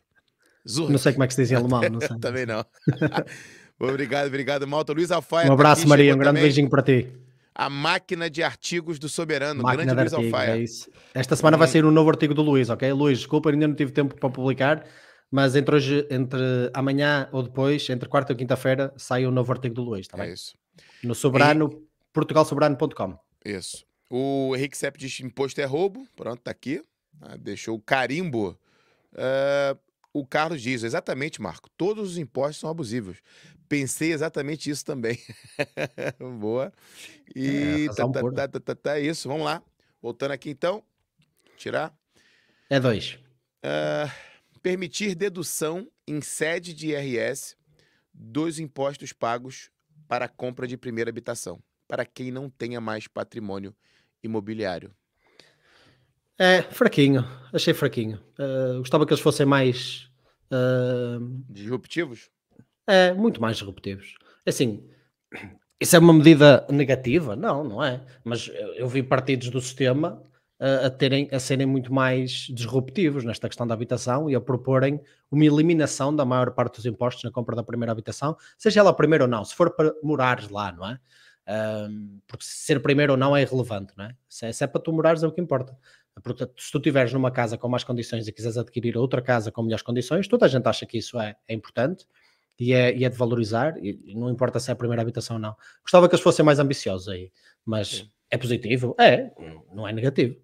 Zurich. Não sei como é que se diz em alemão, não sei. Também não. obrigado, obrigado, Malta. Luiz Alfaia. Um tá abraço, tá Maria. Um grande também. beijinho para ti. A máquina de artigos do Soberano. Máquina grande Luiz artigos, Alfaia. É isso. Esta semana hum. vai sair um novo artigo do Luiz, ok? Luiz, desculpa, ainda não tive tempo para publicar, mas entre hoje, entre amanhã ou depois, entre quarta e quinta-feira, sai um novo artigo do Luiz, tá bem? É isso. No Soberano, e... portugalsoberano.com. Isso. O Henrique Sepp diz imposto é roubo. Pronto, tá aqui. Ah, deixou o carimbo. Uh, o Carlos diz, exatamente, Marco, todos os impostos são abusivos. Pensei exatamente isso também. Boa. E é, tá, tá, tá, tá, tá, tá, isso, vamos lá. Voltando aqui então, tirar. É dois. Uh, permitir dedução em sede de IRS dos impostos pagos para compra de primeira habitação, para quem não tenha mais patrimônio imobiliário. É, fraquinho. Achei fraquinho. Uh, gostava que eles fossem mais. Uh... Disruptivos? É, muito mais disruptivos. Assim, isso é uma medida negativa? Não, não é. Mas eu vi partidos do sistema uh, a, terem, a serem muito mais disruptivos nesta questão da habitação e a proporem uma eliminação da maior parte dos impostos na compra da primeira habitação, seja ela a primeira ou não, se for para morares lá, não é? porque ser primeiro ou não é irrelevante, não é? Se é, se é para tu morares é o que importa. Portanto, se tu estiveres numa casa com mais condições e quiseres adquirir outra casa com melhores condições, toda a gente acha que isso é, é importante e é, e é, de valorizar, e não importa se é a primeira habitação ou não. Gostava que eles fossem mais ambiciosos aí, mas Sim. é positivo? É, não é negativo.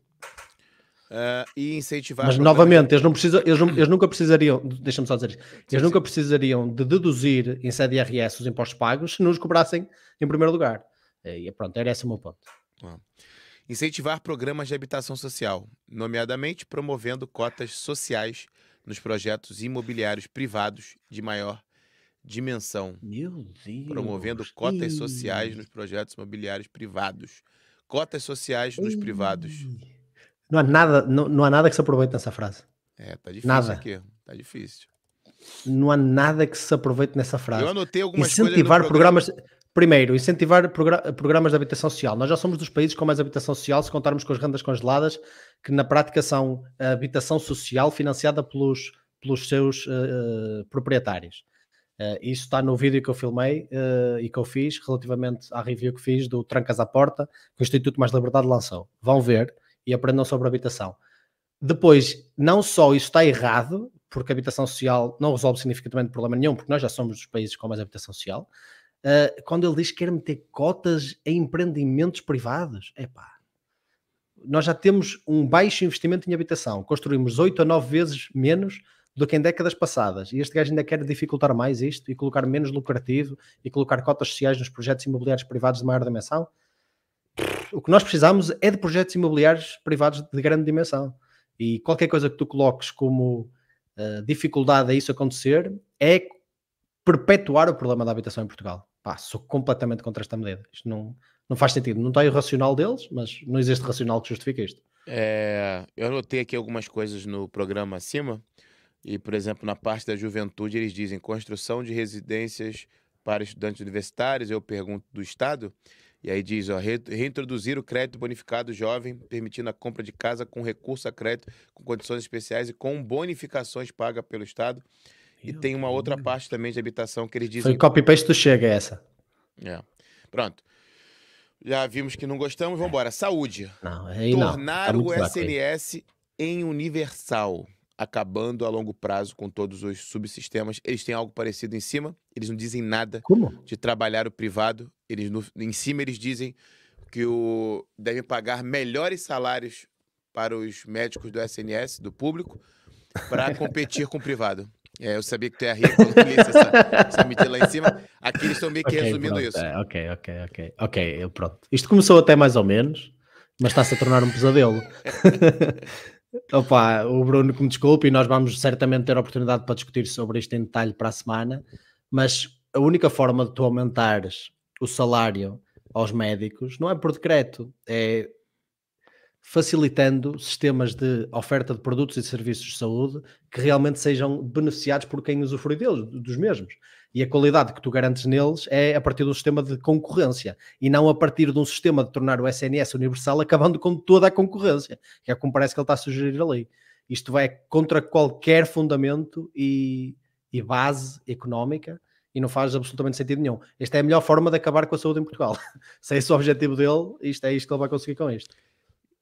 Uh, e incentivar. Mas novamente, eles, não precisam, eles, não, eles nunca precisariam, deixa-me só dizer isto, eles sim, nunca sim. precisariam de deduzir em sede IRS os impostos pagos se nos cobrassem em primeiro lugar. E pronto, era esse o meu ponto. Ah incentivar programas de habitação social, nomeadamente promovendo cotas sociais nos projetos imobiliários privados de maior dimensão. Meu Deus. Promovendo cotas sociais nos projetos imobiliários privados. Cotas sociais nos privados. Não há nada, não, não há nada que se aproveite nessa frase. É, tá difícil nada. aqui. Tá difícil. Não há nada que se aproveite nessa frase. Eu anotei algumas Incentivar programas. Primeiro, incentivar programas de habitação social. Nós já somos dos países com mais habitação social, se contarmos com as rendas congeladas, que na prática são a habitação social financiada pelos, pelos seus uh, proprietários. Uh, isso está no vídeo que eu filmei uh, e que eu fiz relativamente à review que fiz do Trancas à Porta, que o Instituto Mais Liberdade lançou. Vão ver e aprendam sobre habitação. Depois, não só isso está errado, porque a habitação social não resolve significativamente problema nenhum, porque nós já somos dos países com mais habitação social, uh, quando ele diz que quer meter cotas em empreendimentos privados. Epá, nós já temos um baixo investimento em habitação, construímos 8 a 9 vezes menos do que em décadas passadas. E este gajo ainda quer dificultar mais isto e colocar menos lucrativo e colocar cotas sociais nos projetos imobiliários privados de maior dimensão. O que nós precisamos é de projetos imobiliários privados de grande dimensão. E qualquer coisa que tu coloques como uh, dificuldade a isso acontecer é perpetuar o problema da habitação em Portugal pá, sou completamente contra esta medida. Isto não, não faz sentido. Não está o racional deles, mas não existe racional que justifique isto. É, eu anotei aqui algumas coisas no programa acima. E, por exemplo, na parte da juventude, eles dizem construção de residências para estudantes universitários. Eu pergunto do Estado. E aí diz, ó, reintroduzir o crédito bonificado jovem, permitindo a compra de casa com recurso a crédito, com condições especiais e com bonificações pagas pelo Estado. E tem uma outra parte também de habitação que eles dizem. Foi copy-paste do Chega essa. É. Pronto. Já vimos que não gostamos, vamos embora. Saúde. Não, aí Tornar não. Tá o SNS em universal, acabando a longo prazo com todos os subsistemas. Eles têm algo parecido em cima, eles não dizem nada Como? de trabalhar o privado. Eles no, em cima eles dizem que o devem pagar melhores salários para os médicos do SNS, do público, para competir com o privado. É, eu sabia que tu ia rir quando eu li essa, essa medida lá em cima. Aqui eles estão meio que Ok, resumindo pronto, isso. é, ok, ok, ok. Ok, eu- pronto. Isto começou até mais ou menos, mas está-se a tornar um pesadelo. Opa, o Bruno que me desculpe e nós vamos certamente ter a oportunidade para discutir sobre isto em detalhe para a semana, mas a única forma de tu aumentares o salário aos médicos não é por decreto, é facilitando sistemas de oferta de produtos e serviços de saúde que realmente sejam beneficiados por quem usufrui deles, dos mesmos. E a qualidade que tu garantes neles é a partir de um sistema de concorrência e não a partir de um sistema de tornar o SNS universal acabando com toda a concorrência, que é como parece que ele está a sugerir ali. Isto vai contra qualquer fundamento e, e base económica e não faz absolutamente sentido nenhum. Esta é a melhor forma de acabar com a saúde em Portugal. Se é esse o objetivo dele, isto é isto que ele vai conseguir com isto.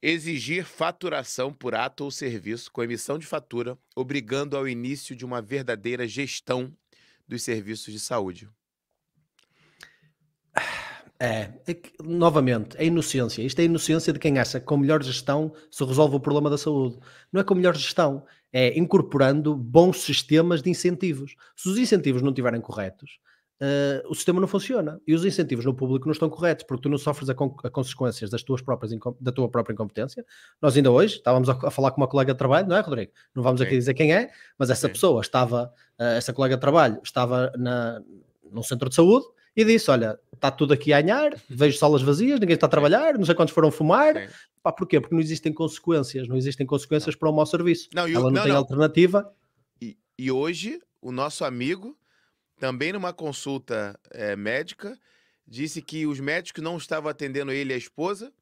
Exigir faturação por ato ou serviço com emissão de fatura, obrigando ao início de uma verdadeira gestão dos serviços de saúde. É, é que, novamente, é inocência. Isto é inocência de quem acha que com melhor gestão se resolve o problema da saúde. Não é com melhor gestão, é incorporando bons sistemas de incentivos. Se os incentivos não estiverem corretos, eh, o sistema não funciona. E os incentivos no público não estão corretos, porque tu não sofres a, a consequências das tuas próprias da tua própria incompetência. Nós ainda hoje estávamos a, a falar com uma colega de trabalho, não é, Rodrigo? Não vamos aqui Sim. dizer quem é, mas essa Sim. pessoa estava, eh, essa colega de trabalho estava na, num centro de saúde e disse: Olha, está tudo aqui a anhar, vejo salas vazias, ninguém está a trabalhar, não sei quantos foram fumar. Sim. Pá, porquê? Porque não existem consequências, não existem consequências para o mau serviço. Não, e o- Ela não, não, tem não. alternativa. E, e hoje, o nosso amigo, também numa consulta eh, médica, disse que os médicos não estavam atendendo ele e a esposa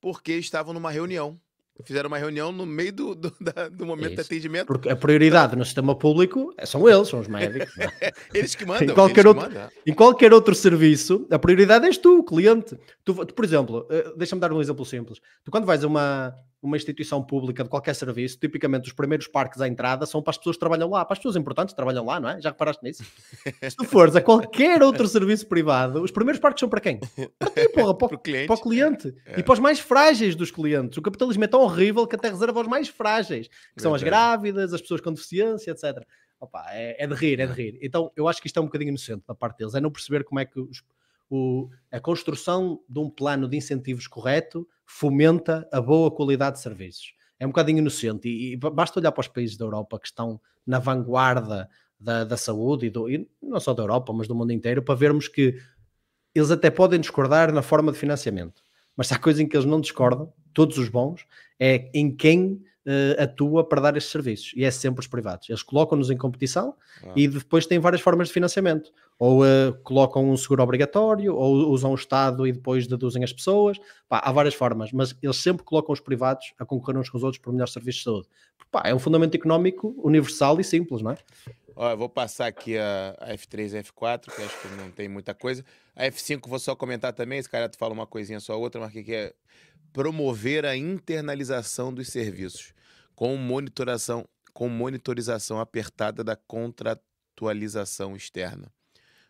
porque estavam numa reunião. Fizeram uma reunião no meio do, do, da- do momento de Isso. atendimento. Porque a prioridade no sistema público é- são eles, são os médicos. é? Eles que mandam. qualquer eles que outro- mandam. Em qualquer outro serviço, a prioridade és tu, o cliente. Tu, tu, por exemplo, eh, deixa-me dar um exemplo simples. Tu, quando vais a uma, uma instituição pública de qualquer serviço, tipicamente os primeiros parques à entrada são para as pessoas que trabalham lá, para as pessoas importantes que trabalham lá, não é? Já reparaste nisso? Se tu fores a qualquer outro serviço privado, os primeiros parques são para quem? Para ti, porra, para, o- cliente. para o cliente. É. E para os mais frágeis dos clientes. O capitalismo é tão horrível que até reserva aos mais frágeis, que são as grávidas, as pessoas com deficiência, etc. Opa, é, é de rir, é de rir. Então, eu acho que isto é um bocadinho inocente da parte deles, é não perceber como é que os- o- a construção de um plano de incentivos correto fomenta a boa qualidade de serviços. É um bocadinho inocente e, e ba- basta olhar para os países da Europa que estão na vanguarda da, da saúde e, do, e não só da Europa, mas do mundo inteiro, para vermos que eles até podem discordar na forma de financiamento, mas se há coisa em que eles não discordam, todos os bons, é em quem eh, atua para dar estes serviços. E é sempre os privados. Eles colocam-nos em competição Ah. e depois têm várias formas de financiamento. Ou eh, colocam um seguro obrigatório, ou usam o Estado e depois deduzem as pessoas. Pá, há várias formas, mas eles sempre colocam os privados a concorrer uns com os outros por melhores serviços de saúde. Pá, é um fundamento económico universal e simples, não é? Eu vou passar aqui a, a F3 e a F4, que acho que não tem muita coisa. A F5 vou só comentar também, esse cara fala uma coisinha só outra, mas que é promover a internalização dos serviços com monitoração, com monitorização apertada da contratualização externa.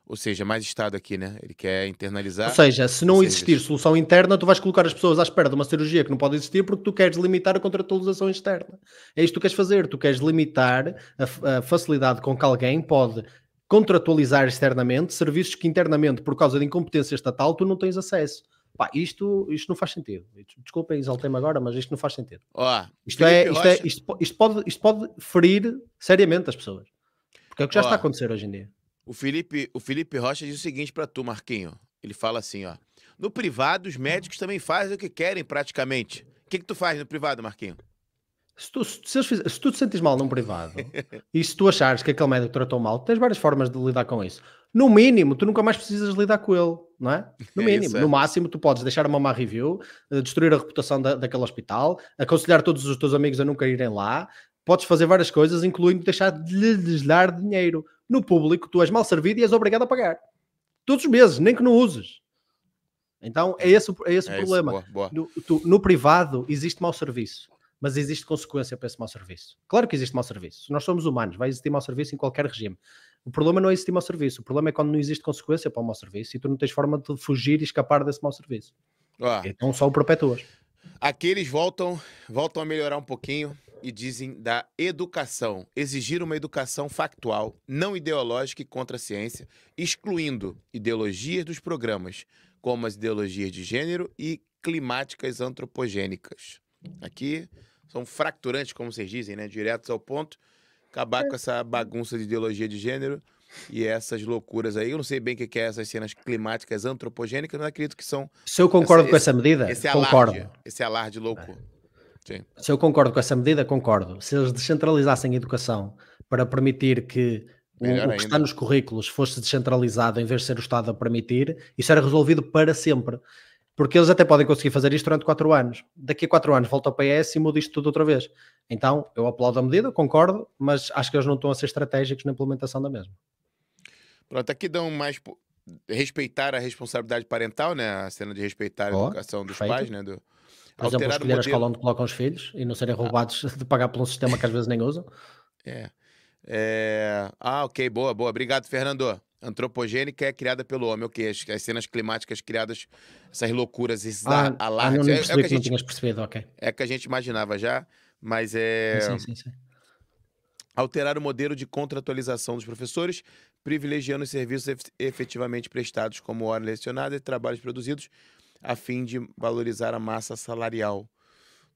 Ou seja, mais Estado aqui, né? Ele quer internalizar. Ou seja, se não o existir solução interna, tu vais colocar as pessoas à espera de uma cirurgia que não pode existir porque tu queres limitar a contratualização externa. É isto que tu queres fazer. Tu queres limitar a, a facilidade com que alguém pode contratualizar externamente serviços que internamente, por causa de incompetência estatal, tu não tens acesso. Pá, isto, isto não faz sentido. Desculpem, exaltei-me agora, mas isto não faz sentido. Isto, é, isto, é, isto, isto pode, isto pode ferir seriamente as pessoas. Porque é o que já está a acontecer hoje em dia. O Felipe, o Felipe Rocha diz o seguinte pra tu, Marquinho. Ele fala assim, ó. No privado, os médicos também fazem o que querem, praticamente. O que, que tu faz no privado, Marquinho? Se tu, se, se tu te sentes mal num privado e se tu achares que aquele médico tratou mal, tens várias formas de lidar com isso. No mínimo, tu nunca mais precisas lidar com ele, não é? No É mínimo. isso, é. No máximo, tu podes deixar uma má review, eh, destruir a reputação da, daquele hospital, aconselhar todos os teus amigos a nunca irem lá. Podes fazer várias coisas, incluindo deixar de lhe- lhes dar dinheiro. No público, tu és mal servido e és obrigado a pagar. Todos os meses, nem que não uses. Então, é esse, o- é esse o É problema. boa, boa. No, tu- no privado existe mau serviço, mas existe consequência para esse mau serviço. Claro que existe mau serviço. Nós somos humanos, vai existir mau serviço em qualquer regime. O problema não é existir mau serviço, o problema é quando não existe consequência para o mau serviço e tu não tens forma de fugir e escapar desse mau serviço. Ó, Então só o perpetuas. aqui eles voltam, voltam a melhorar um pouquinho e dizem da educação. Exigir uma educação factual, não ideológica e contra a ciência, excluindo ideologias dos programas, como as ideologias de gênero e climáticas antropogênicas. Aqui são fracturantes, como vocês dizem, né? Diretos ao ponto. Acabar com essa bagunça de ideologia de gênero e essas loucuras aí. Eu não sei bem o que é essas cenas climáticas antropogênicas, mas acredito que são Se eu concordo Esse- com essa medida, esse concordo. alarde, esse alarde louco. Sim. Se eu concordo com essa medida, concordo. Se eles descentralizassem a educação para permitir que o, o que está nos currículos fosse descentralizado em vez de ser o Estado a permitir, isso era resolvido para sempre. Porque eles até podem conseguir fazer isto durante quatro anos. Daqui a quatro anos volta ao PS e muda isto tudo outra vez. Então, eu aplaudo a medida, concordo, mas acho que eles não estão a ser estratégicos na implementação da mesma. Pronto, aqui dão mais. Respeitar a responsabilidade parental, né? A cena de respeitar a Ó, educação dos perfeito. pais, né? Do, Por exemplo, escolher a escola onde colocam os filhos e não serem roubados de pagar por um sistema que às vezes nem usam. É. É, Ah, ok, boa, boa. Obrigado, Fernando. Antropogênica é criada pelo homem, ok. As, as cenas climáticas criadas, essas loucuras, esses Ah, ah, é, é o que a gente, tinhas percebido, ok. é que a gente imaginava já, mas é. Sim, sim, sim. Alterar o modelo de contratualização dos professores, privilegiando os serviços ef- efetivamente prestados, como hora lecionada e trabalhos produzidos, a fim de valorizar a massa salarial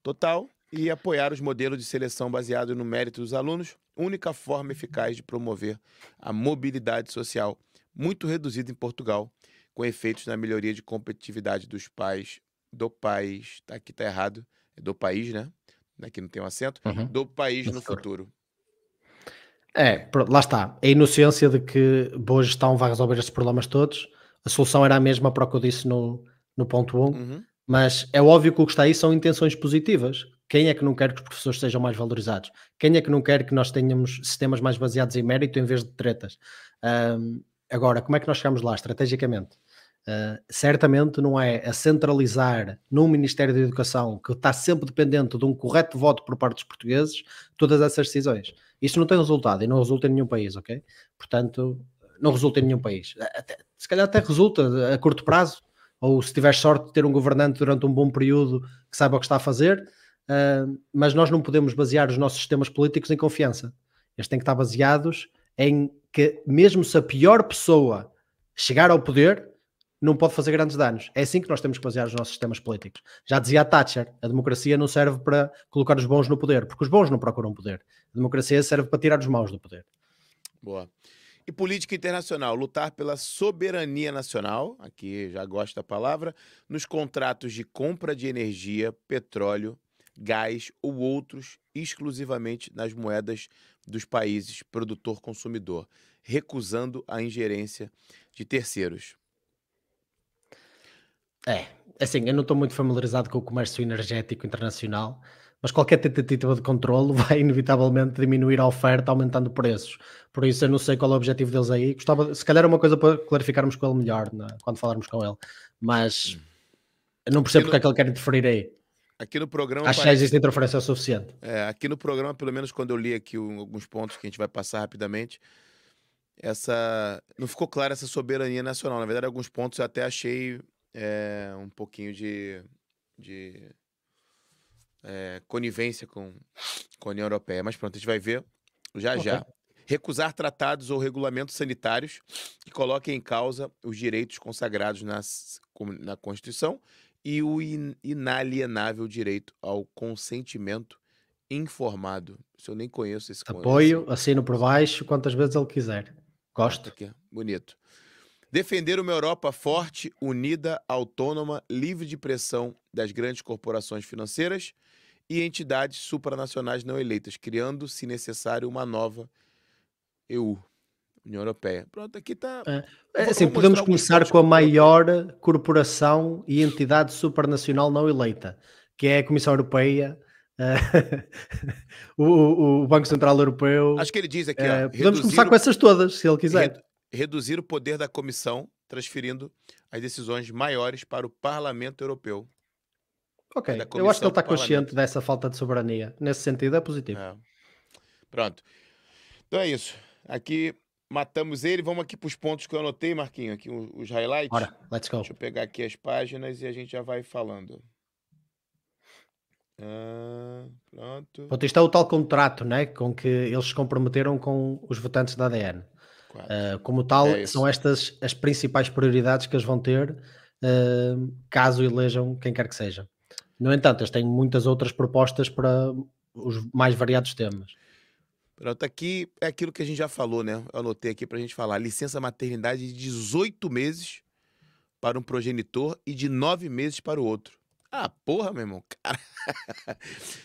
total e apoiar os modelos de seleção baseados no mérito dos alunos, única forma eficaz de promover a mobilidade social, muito reduzida em Portugal, com efeitos na melhoria de competitividade dos pais, do país, tá, aqui tá errado, é do país, né? Aqui não tem um acento, Uhum. do país No no futuro. futuro. É, pronto, lá está. A inocência de que boa gestão vai resolver estes problemas todos. A solução era a mesma para o que eu disse no, no ponto 1, Uhum. mas é óbvio que o que está aí são intenções positivas. Quem é que não quer que os professores sejam mais valorizados? Quem é que não quer que nós tenhamos sistemas mais baseados em mérito em vez de tretas? Ahm, agora, como é que nós chegamos lá estrategicamente? Ah, certamente não é a centralizar num Ministério da Educação que está sempre dependente de um correto voto por parte dos portugueses todas essas decisões. Isso não tem resultado e não resulta em nenhum país, ok? Portanto, não resulta em nenhum país. Até- se calhar até resulta a curto prazo, ou se tiver sorte de ter um governante durante um bom período que saiba o que está a fazer, ah, mas nós não podemos basear os nossos sistemas políticos em confiança. Eles têm que estar baseados em que, mesmo se a pior pessoa chegar ao poder, não pode fazer grandes danos. É assim que nós temos que basear os nossos sistemas políticos. Já dizia a Thatcher, a democracia não serve para colocar os bons no poder, porque os bons não procuram poder. A democracia serve para tirar os maus do poder. Boa. E política internacional, lutar pela soberania nacional, aqui já gosto da palavra, nos contratos de compra de energia, petróleo, gás ou outros exclusivamente nas moedas dos países produtor-consumidor, recusando a ingerência de terceiros. É, assim, eu não estou muito familiarizado com o comércio energético internacional, mas qualquer tentativa de controle vai inevitavelmente diminuir a oferta, aumentando preços. Por isso, eu não sei qual é o objetivo deles aí. Gostava, se calhar, é uma coisa para clarificarmos com ele melhor na- quando falarmos com ele, mas eu não percebo Aquilo- porque é que ele quer interferir aí. Aqui no programa já parece- existe interferência o suficiente. É, aqui no programa, pelo menos quando eu li aqui alguns pontos que a gente vai passar rapidamente, essa não ficou clara essa soberania nacional. Na verdade, alguns pontos eu até achei é, um pouquinho de, de é, conivência com, com a União Europeia. Mas pronto, a gente vai ver já Ok. já. Recusar tratados ou regulamentos sanitários que coloquem em causa os direitos consagrados nas, na Constituição e o in- inalienável direito ao consentimento informado. Isso eu nem conheço esse Apoio, esse- assino por baixo, quantas vezes ele quiser. Gosto. Aqui, bonito. Defender uma Europa forte, unida, autônoma, livre de pressão das grandes corporações financeiras e entidades supranacionais não eleitas, criando, se necessário, uma nova EU, União Europeia. Pronto, aqui tá. É, assim, podemos começar com a maior corporação e entidade supranacional não eleita, que é a Comissão Europeia, eh, o, o- o Banco Central Europeu. Acho que ele diz aqui, eh, ó, podemos reduzir começar o- com essas todas, se ele quiser. Redu- reduzir o poder da comissão, transferindo as decisões maiores para o Parlamento Europeu. ok, eu acho que ele está consciente dessa falta de soberania. Nesse sentido, é positivo. É. Pronto. Então é isso. Aqui matamos ele. Vamos aqui para os pontos que eu anotei, Marquinho, aqui os highlights. Bora, let's go. Deixa eu pegar aqui as páginas e a gente já vai falando. Ah, pronto. Pronto, isto é o tal contrato né, com que eles se comprometeram com os votantes da ADN. Uh, como tal, é são estas as principais prioridades que eles vão ter uh, caso elejam quem quer que seja. No entanto, eles têm muitas outras propostas para os mais variados temas. Pronto, aqui é aquilo que a gente já falou, né? Eu anotei aqui para a gente falar. Licença maternidade de 18 meses para um progenitor e de 9 meses para o outro. Ah, porra, meu irmão. Cara.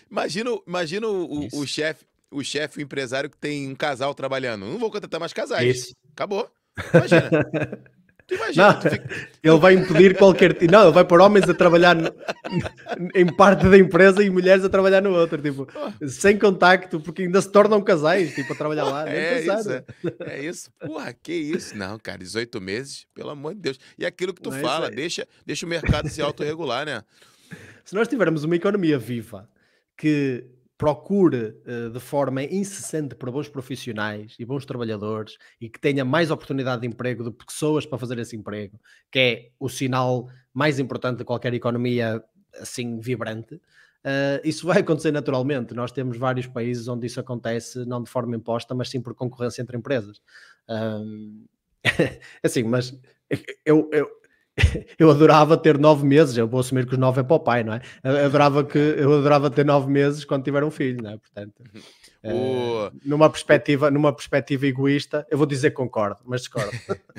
imagina, imagina o, o chefe, o chefe, o empresário que tem um casal trabalhando. Não vou contratar mais casais. Isso. Acabou. Imagina. Imagina, não, fica... Ele vai impedir qualquer. Não, ele vai pôr homens a trabalhar no... em parte da empresa e mulheres a trabalhar no outro, tipo, oh. sem contacto, porque ainda se tornam casais, tipo, a trabalhar lá. É isso, é, é, isso. Porra, que isso? Não, cara, 18 meses, pelo amor de Deus. E aquilo que tu não é fala, deixa, deixa o mercado se autorregular, né? Se nós tivermos uma economia viva que procure uh, de forma incessante por bons profissionais e bons trabalhadores e que tenha mais oportunidade de emprego de pessoas para fazer esse emprego, que é o sinal mais importante de qualquer economia assim vibrante, uh, isso vai acontecer naturalmente. Nós temos vários países onde isso acontece não de forma imposta, mas sim por concorrência entre empresas. Um, assim, mas eu, eu eu adorava ter nove meses, eu vou assumir que os nove é para o pai, não é? Eu adorava, que, eu adorava ter nove meses quando tiver um filho, não é? Portanto, o... uh, numa, perspectiva, numa perspectiva egoísta, eu vou dizer que concordo, mas discordo.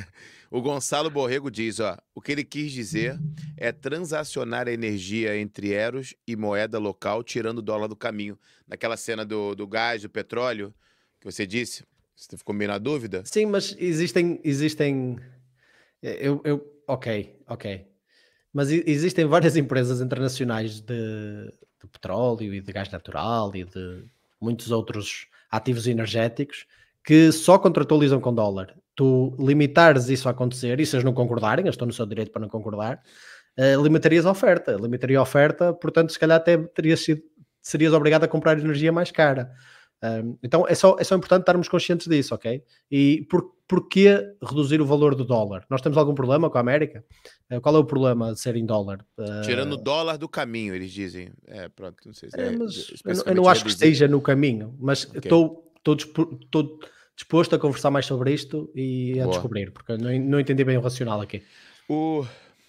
o Gonçalo Borrego diz, ó, o que ele quis dizer é transacionar a energia entre eros e moeda local, tirando o dólar do caminho. Naquela cena do, do gás, do petróleo, que você disse, você ficou meio na dúvida? Sim, mas existem... existem eu, eu ok, ok. Mas existem várias empresas internacionais de, de, petróleo e de gás natural e de muitos outros ativos energéticos que só contratualizam com dólar. Tu limitares isso a acontecer, e se eles não concordarem, eles estão no seu direito para não concordar, uh, limitarias a oferta. Limitaria a oferta, portanto, se calhar até terias sido, serias obrigado a comprar energia mais cara. Então é só, é só importante estarmos conscientes disso, ok? E por, porquê reduzir o valor do dólar? Nós temos algum problema com a América? Uh, qual é o problema de ser em dólar? Uh... Tirando o dólar do caminho, eles dizem. É, pronto, não sei se é. é eu, eu, não acho que esteja no caminho, mas estou okay. disposto a conversar mais sobre isto e a Boa. descobrir, porque não, não entendi bem o racional aqui. O...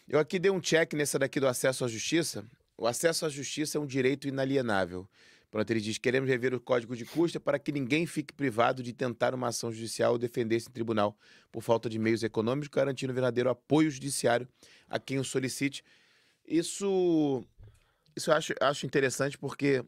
Eu aqui dei um check nessa daqui do acesso à justiça. O acesso à justiça é um direito inalienável. Pronto, ele diz: queremos rever o código de custa para que ninguém fique privado de tentar uma ação judicial ou defender-se em tribunal por falta de meios econômicos, garantindo verdadeiro apoio judiciário a quem o solicite. Isso, isso eu acho, acho interessante porque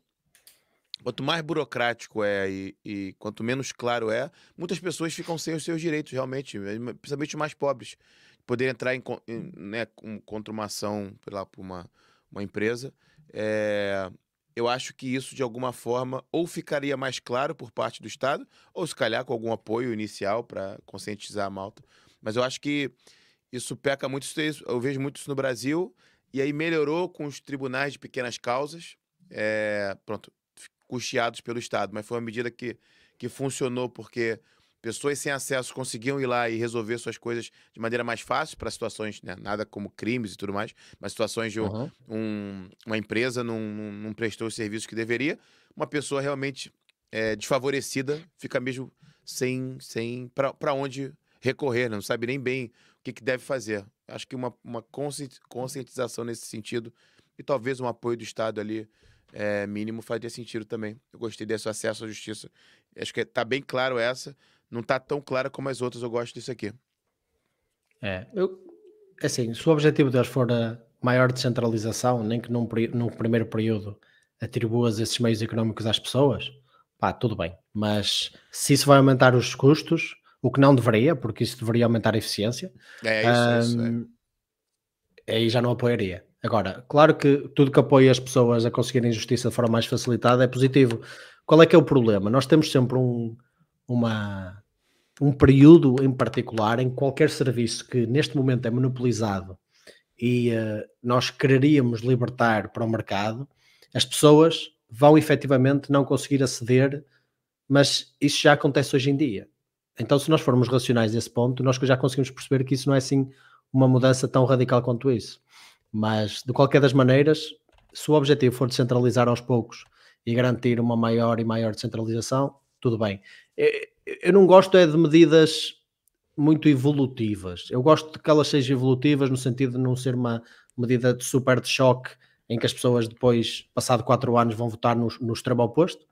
quanto mais burocrático é e, e, quanto menos claro é, muitas pessoas ficam sem os seus direitos, realmente, principalmente os mais pobres. Poder entrar em, em né, contra uma ação lá, por uma, uma empresa. É, eu acho que isso, de alguma forma, ou ficaria mais claro por parte do Estado, ou se calhar com algum apoio inicial para conscientizar a malta. Mas eu acho que isso peca muito, eu vejo muito isso no Brasil, e aí melhorou com os tribunais de pequenas causas, é, pronto, custeados pelo Estado, mas foi uma medida que, que funcionou porque pessoas sem acesso conseguiam ir lá e resolver suas coisas de maneira mais fácil para situações, né, nada como crimes e tudo mais, mas situações de uhum. um, uma empresa não, não, prestou os serviços que deveria, uma pessoa realmente é, desfavorecida fica mesmo sem, sem para onde recorrer, né? não sabe nem bem o que, que deve fazer. Acho que uma, uma conscientização nesse sentido e talvez um apoio do Estado ali é, mínimo faria sentido também. Eu gostei desse acesso à justiça. Acho que está bem claro essa não está tão clara como as outras. Eu gosto disso aqui. É, eu, assim, se o objetivo deles for a maior descentralização, nem que num, num primeiro período atribuas esses meios económicos às pessoas, pá, tudo bem. Mas se isso vai aumentar os custos, o que não deveria, porque isso deveria aumentar a eficiência, é isso, um, isso é. aí já não apoiaria. Agora, claro que tudo que apoia as pessoas a conseguirem justiça de forma mais facilitada é positivo. Qual é que é o problema? Nós temos sempre um, uma, um período em particular em qualquer serviço que neste momento é monopolizado e uh, nós quereríamos libertar para o mercado, as pessoas vão efetivamente não conseguir aceder, mas isso já acontece hoje em dia. então, se nós formos racionais nesse ponto, nós já conseguimos perceber que isso não é assim uma mudança tão radical quanto isso. Mas, de qualquer das maneiras, se o objetivo for descentralizar aos poucos e garantir uma maior e maior descentralização, tudo bem. Eu não gosto é de medidas muito evolutivas. Eu gosto de que elas sejam evolutivas no sentido de não ser uma medida de super de choque em que as pessoas depois, passado quatro anos, vão votar no, no extremo oposto.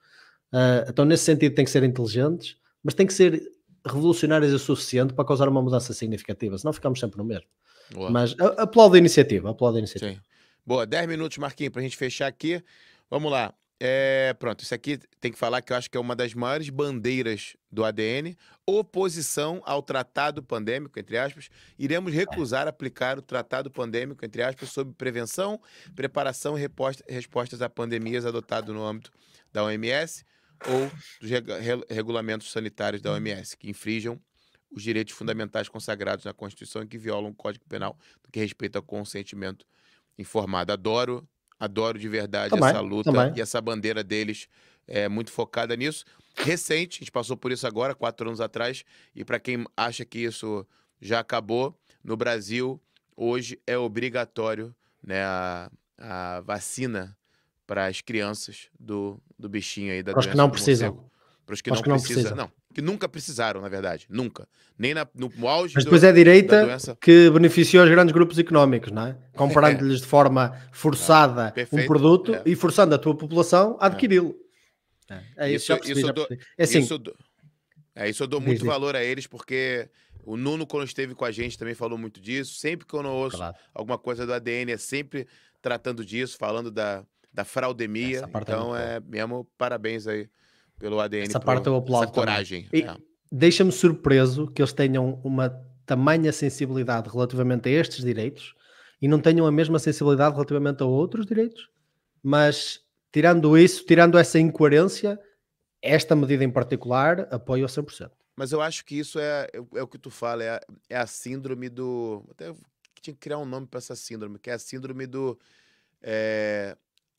Uh, então, nesse sentido, tem que ser inteligentes, mas tem que ser revolucionárias o suficiente para causar uma mudança significativa, senão ficamos sempre no mesmo. Boa. Mas aplaudo a iniciativa, aplaudo a iniciativa. Sim. Boa, 10 minutos, Marquinhos, para a gente fechar aqui. Vamos lá. É, pronto, isso aqui tem que falar que eu acho que é uma das maiores bandeiras do ADN. Oposição ao tratado pandêmico, entre aspas. Iremos recusar aplicar o tratado pandêmico, entre aspas, sobre prevenção, preparação e respostas a pandemias adotado no âmbito da OMS ou dos regulamentos sanitários da OMS, que infringam os direitos fundamentais consagrados na Constituição e que violam o Código Penal do que respeita ao consentimento informado. Adoro, adoro de verdade também, essa luta também. e essa bandeira deles é muito focada nisso. Recente, a gente passou por isso agora, quatro anos atrás, e para quem acha que isso já acabou, no Brasil, hoje é obrigatório né, a, a vacina para as crianças do, do bichinho aí da Para os que não precisam. Para os que, não, que não precisam. Não, que nunca precisaram, na verdade. Nunca. Nem na, no auge Mas depois do, é a direita que beneficiou os grandes grupos económicos, não é? Comprando-lhes de forma forçada ah, um produto é. e forçando a tua população a adquiri-lo. É. é, isso, isso, percebi, isso, do, é assim, isso, é, isso eu dou muito valor a eles, porque o Nuno, quando esteve com a gente, também falou muito disso. Sempre que eu não ouço claro. alguma coisa do ADN, é sempre tratando disso, falando da, da fraudemia. É então é, é mesmo parabéns aí pelo ADN. Essa parte eu aplaudo. Essa coragem. É. Deixa-me surpreso que eles tenham uma tamanha sensibilidade relativamente a estes direitos e não tenham a mesma sensibilidade relativamente a outros direitos. Mas tirando isso, tirando essa incoerência, esta medida em particular apoio a 100%. Mas eu acho que isso é, é, é o que tu fala, é a, é a síndrome do. Até tinha que criar um nome para essa síndrome, que é a síndrome do. É,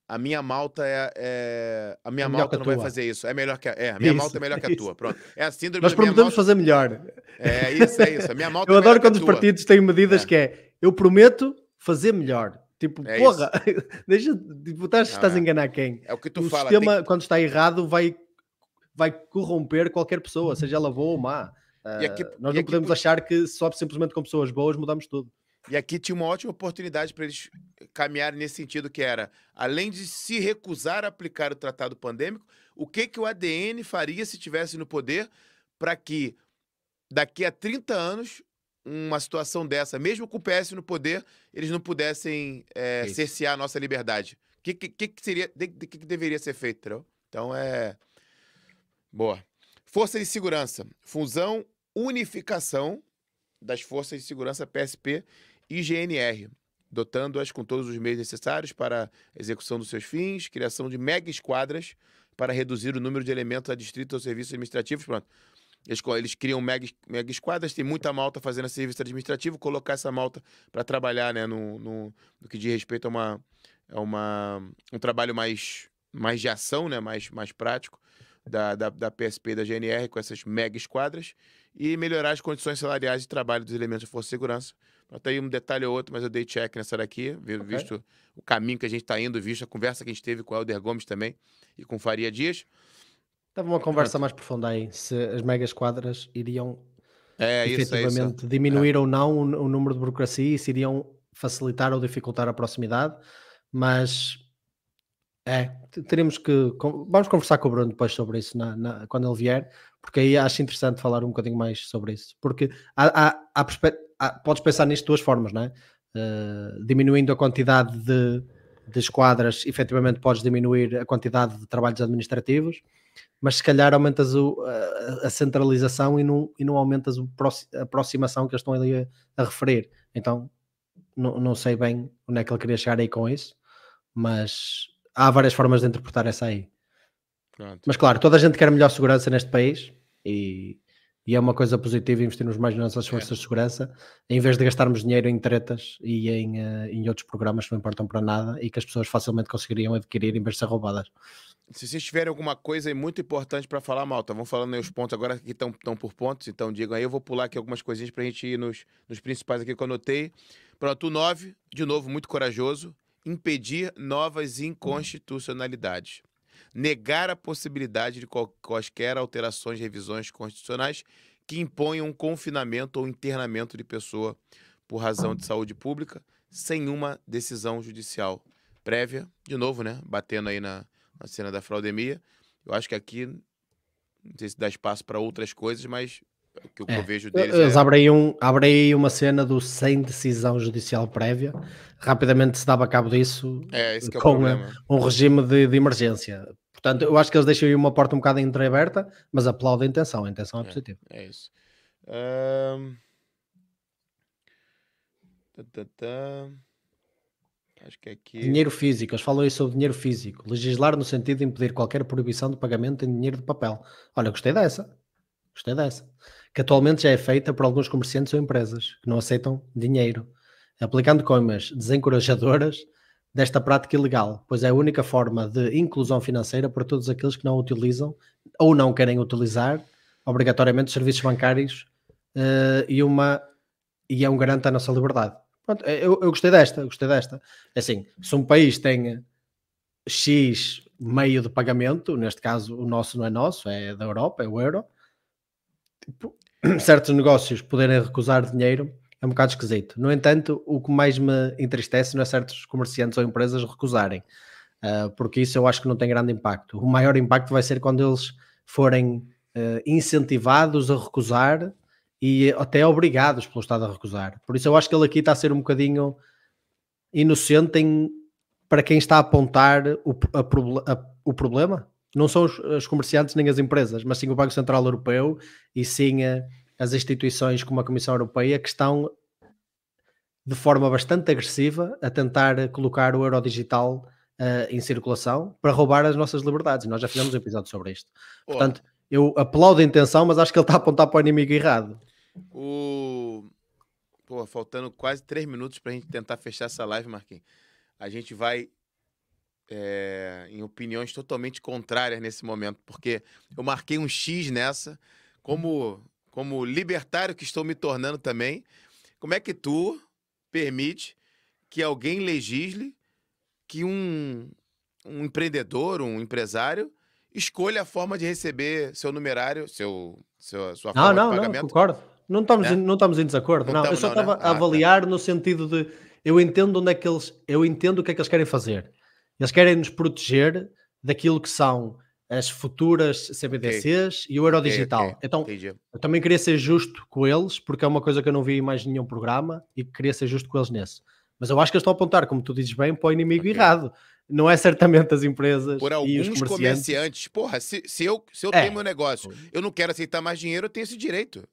a minha malta é, é... a minha é malta não vai fazer isso. É melhor que a... é, a minha isso, malta é melhor que a tua. Pronto. É a síndrome Nós prometemos malta... fazer melhor. É isso, é isso. A minha malta Eu é adoro quando os partidos têm medidas é. que é eu prometo fazer melhor. Tipo, é porra, deixa, tipo, estás, estás a é. enganar quem? É o que tu o fala. O sistema, tem... quando está errado, vai, vai corromper qualquer pessoa, seja ela boa ou má. Uh, aqui, nós não podemos achar que só simplesmente com pessoas boas mudamos tudo. E aqui tinha uma ótima oportunidade para eles caminharem nesse sentido, que era, além de se recusar a aplicar o tratado pandêmico, o que, que o ADN faria se tivesse no poder para que, daqui a 30 anos, uma situação dessa, mesmo com o PS no poder, eles não pudessem é, cercear a nossa liberdade. O que, que, que, seria, de, de, que, deveria ser feito, entendeu? Então é. Boa. Força de segurança. Fusão, unificação das forças de segurança PSP IGNR, dotando-as com todos os meios necessários para a execução dos seus fins, criação de mega esquadras para reduzir o número de elementos adstritos aos serviços administrativos. Pronto. Eles, eles criam mega, mega esquadras, tem muita malta fazendo serviço administrativo, colocar essa malta para trabalhar né, no, no, no, que diz respeito a, uma, a uma, um trabalho mais, mais de ação, né, mais, mais prático da, da, da PSP e da GNR com essas mega esquadras e melhorar as condições salariais de trabalho dos elementos de força e segurança até aí um detalhe ou outro, mas eu dei check nessa daqui, visto okay. o caminho que a gente está indo, visto a conversa que a gente teve com o Helder Gomes também e com Faria Dias. Estava uma conversa mais profunda aí, se as megas quadras iriam é, efetivamente isso, é isso. diminuir é. ou não o, o, número de burocracia e se iriam facilitar ou dificultar a proximidade, mas é, teremos que. Vamos conversar com o Bruno depois sobre isso na, na, quando ele vier, porque aí acho interessante falar um bocadinho mais sobre isso. Porque há, há, há ah, podes pensar nisto de duas formas, não é? Uh, diminuindo a quantidade de, de esquadras, efetivamente podes diminuir a quantidade de trabalhos administrativos, mas se calhar aumentas o, a, a, centralização e não, e não aumentas a aproximação que eles estão ali a, a referir. Então, não, não sei bem onde é que ele queria chegar aí com isso, mas há várias formas de interpretar essa aí. Pronto. Mas claro, toda a gente quer melhor segurança neste país e e é uma coisa positiva investirmos mais nas nossas forças é. de segurança, em vez de gastarmos dinheiro em tretas e em, uh, em outros programas que não importam para nada e que as pessoas facilmente conseguiriam adquirir em vez de ser roubadas. Se vocês tiverem alguma coisa muito importante para falar, malta, vamos falando aí os pontos agora que estão por pontos, então digam aí, eu vou pular aqui algumas coisinhas para a gente ir nos, nos principais aqui que eu anotei. Pronto, o 9, de novo, muito corajoso, impedir novas inconstitucionalidades negar a possibilidade de quaisquer alterações, revisões constitucionais que imponham um confinamento ou internamento de pessoa por razão de saúde pública sem uma decisão judicial prévia. De novo, né? Batendo aí na, na cena da fraudemia. Eu acho que aqui, não sei se dá espaço para outras coisas, mas o que é. eu vejo deles Eles é... abrem, um, abrem aí uma cena do sem decisão judicial prévia. Rapidamente se dava cabo disso é, é com um regime de, de emergência. Portanto, eu acho que eles deixam aí uma porta um bocado entreaberta, mas aplaudo a intenção, a intenção é, é positiva. É isso. Um... Acho que aqui. Dinheiro físico, eles falam aí sobre dinheiro físico. Legislar no sentido de impedir qualquer proibição de pagamento em dinheiro de papel. Olha, gostei dessa. Gostei dessa. Que atualmente já é feita por alguns comerciantes ou empresas que não aceitam dinheiro, aplicando coimas desencorajadoras desta prática ilegal, pois é a única forma de inclusão financeira para todos aqueles que não utilizam ou não querem utilizar obrigatoriamente os serviços bancários uh, e, uma, e é um garante à nossa liberdade. Pronto, eu, eu, gostei desta, eu gostei desta. É assim, se um país tem X meio de pagamento, neste caso o nosso não é nosso, é da Europa, é o euro, tipo, certos negócios poderem recusar dinheiro é um bocado esquisito. No entanto, o que mais me entristece não é certos comerciantes ou empresas recusarem, uh, porque isso eu acho que não tem grande impacto. O maior impacto vai ser quando eles forem uh, incentivados a recusar e até obrigados pelo Estado a recusar. Por isso eu acho que ele aqui está a ser um bocadinho inocente em, para quem está a apontar o, a, a, o problema. Não são os, os, comerciantes nem as empresas, mas sim o Banco Central Europeu e sim a as instituições como a Comissão Europeia que estão de forma bastante agressiva a tentar colocar o euro digital uh, em circulação para roubar as nossas liberdades. Nós já fizemos um episódio sobre isto. Portanto, eu aplaudo a intenção, mas acho que ele está a apontar para o inimigo errado. O... Pô, faltando quase três minutos para a gente tentar fechar essa live, Marquinhos. A gente vai é, em opiniões totalmente contrárias nesse momento, porque eu marquei um X nessa, como como libertário que estou me tornando também, como é que tu permite que alguém legisle que um, um empreendedor, um empresário, escolha a forma de receber seu numerário, seu, seu sua forma não, de pagamento? Não, concordo. Não estamos, é? não estamos em desacordo. Não, não eu só estava né? a ah, avaliar tá. no sentido de eu entendo onde é que eles, eu entendo o que é que eles querem fazer. Eles querem nos proteger daquilo que são as futuras CBDCs okay. e o euro digital. Okay, okay. Então, Entendi. eu também queria ser justo com eles, porque é uma coisa que eu não vi em mais nenhum programa e queria ser justo com eles nesse. Mas eu acho que eles estão a apontar, como tu dizes bem, para o inimigo errado. Não é certamente as empresas. Por alguns e os comerciantes. comerciantes. Porra, se, se eu, se eu é. tenho meu negócio, eu não quero aceitar mais dinheiro, eu tenho esse direito.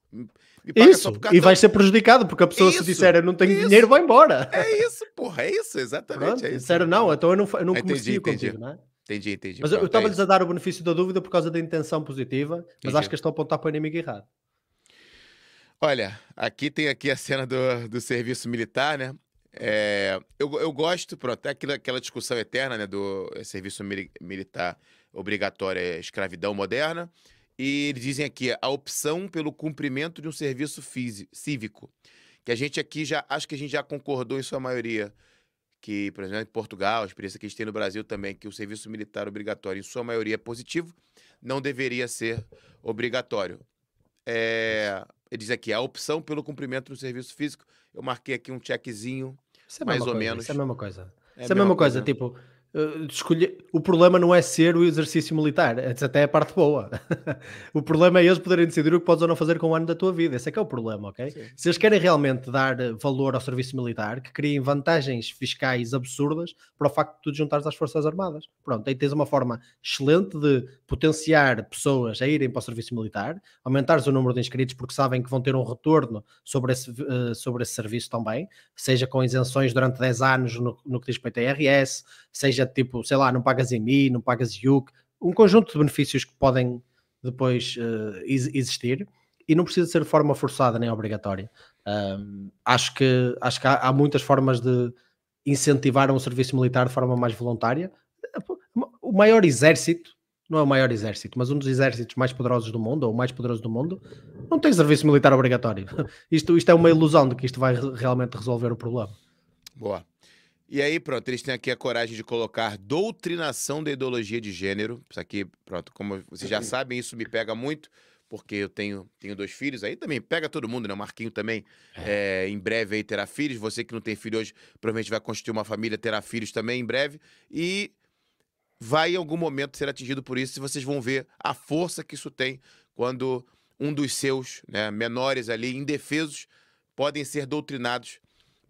Isso, e vai ser prejudicado, porque a pessoa isso, se disser eu não tenho isso. dinheiro, vai embora. É isso, porra, é isso, exatamente. Pronto, é isso. não, então eu não, eu não comercio contigo, não é? Entendi, entendi. Mas eu estava-lhes a dar o benefício da dúvida por causa da intenção positiva, entendi. mas acho que estão a apontar para o inimigo errado. Olha, aqui tem aqui a cena do, do serviço militar, né? É, eu, eu gosto, pronto, é aquela, aquela discussão eterna, né, do serviço militar obrigatório é escravidão moderna, e dizem aqui a opção pelo cumprimento de um serviço físico, cívico, que a gente aqui já, acho que a gente já concordou em sua maioria, que, por exemplo, em Portugal, a experiência que a gente tem no Brasil também, que o serviço militar obrigatório, em sua maioria, é positivo, não deveria ser obrigatório. É, ele diz aqui, a opção pelo cumprimento do serviço físico, eu marquei aqui um checkzinho, é mais ou coisa, menos. Isso é a mesma coisa. É isso é a mesma coisa, coisa tipo, Uh, escolher... O problema não é ser o exercício militar, é até a parte boa. o problema é eles poderem decidir o que podes ou não fazer com o ano da tua vida. Esse é que é o problema, ok? Sim. Se eles querem realmente dar valor ao serviço militar, que criem vantagens fiscais absurdas para o facto de tu te juntares às Forças Armadas. Pronto, aí tens uma forma excelente de potenciar pessoas a irem para o serviço militar, aumentares o número de inscritos porque sabem que vão ter um retorno sobre esse, uh, sobre esse serviço também, seja com isenções durante 10 anos no, no que diz respeito a IRS, seja tipo, sei lá, não pagas EMI, não pagas IUC, um conjunto de benefícios que podem depois uh, existir e não precisa ser de forma forçada nem obrigatória. Um, acho que, acho que há, há, muitas formas de incentivar um serviço militar de forma mais voluntária. O maior exército, não é o maior exército, mas um dos exércitos mais poderosos do mundo, ou o mais poderoso do mundo, não tem serviço militar obrigatório. Isto, isto é uma ilusão de que isto vai realmente resolver o problema. Boa. E aí, pronto, eles têm aqui a coragem de colocar doutrinação da ideologia de gênero. Isso aqui, pronto, como vocês já sabem, isso me pega muito porque eu tenho, tenho dois filhos, aí também pega todo mundo, né? O Marquinho também é. É, em breve aí terá filhos. Você que não tem filho hoje, provavelmente vai constituir uma família, terá filhos também em breve. E vai em algum momento ser atingido por isso. E vocês vão ver a força que isso tem quando um dos seus né, menores ali, indefesos, podem ser doutrinados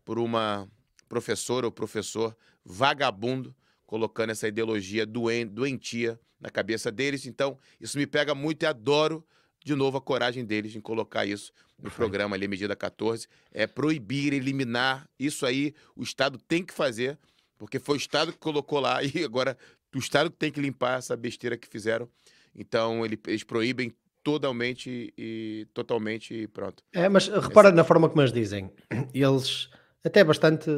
por uma professora ou professor vagabundo, colocando essa ideologia doentia na cabeça deles. Então, isso me pega muito e adoro de novo, a coragem deles em colocar isso no programa ali, medida 14, é proibir, eliminar. Isso aí o Estado tem que fazer, porque foi o Estado que colocou lá e agora o Estado tem que limpar essa besteira que fizeram. Então, eles proíbem totalmente e totalmente e pronto. É, mas repara na forma como eles dizem. Eles até bastante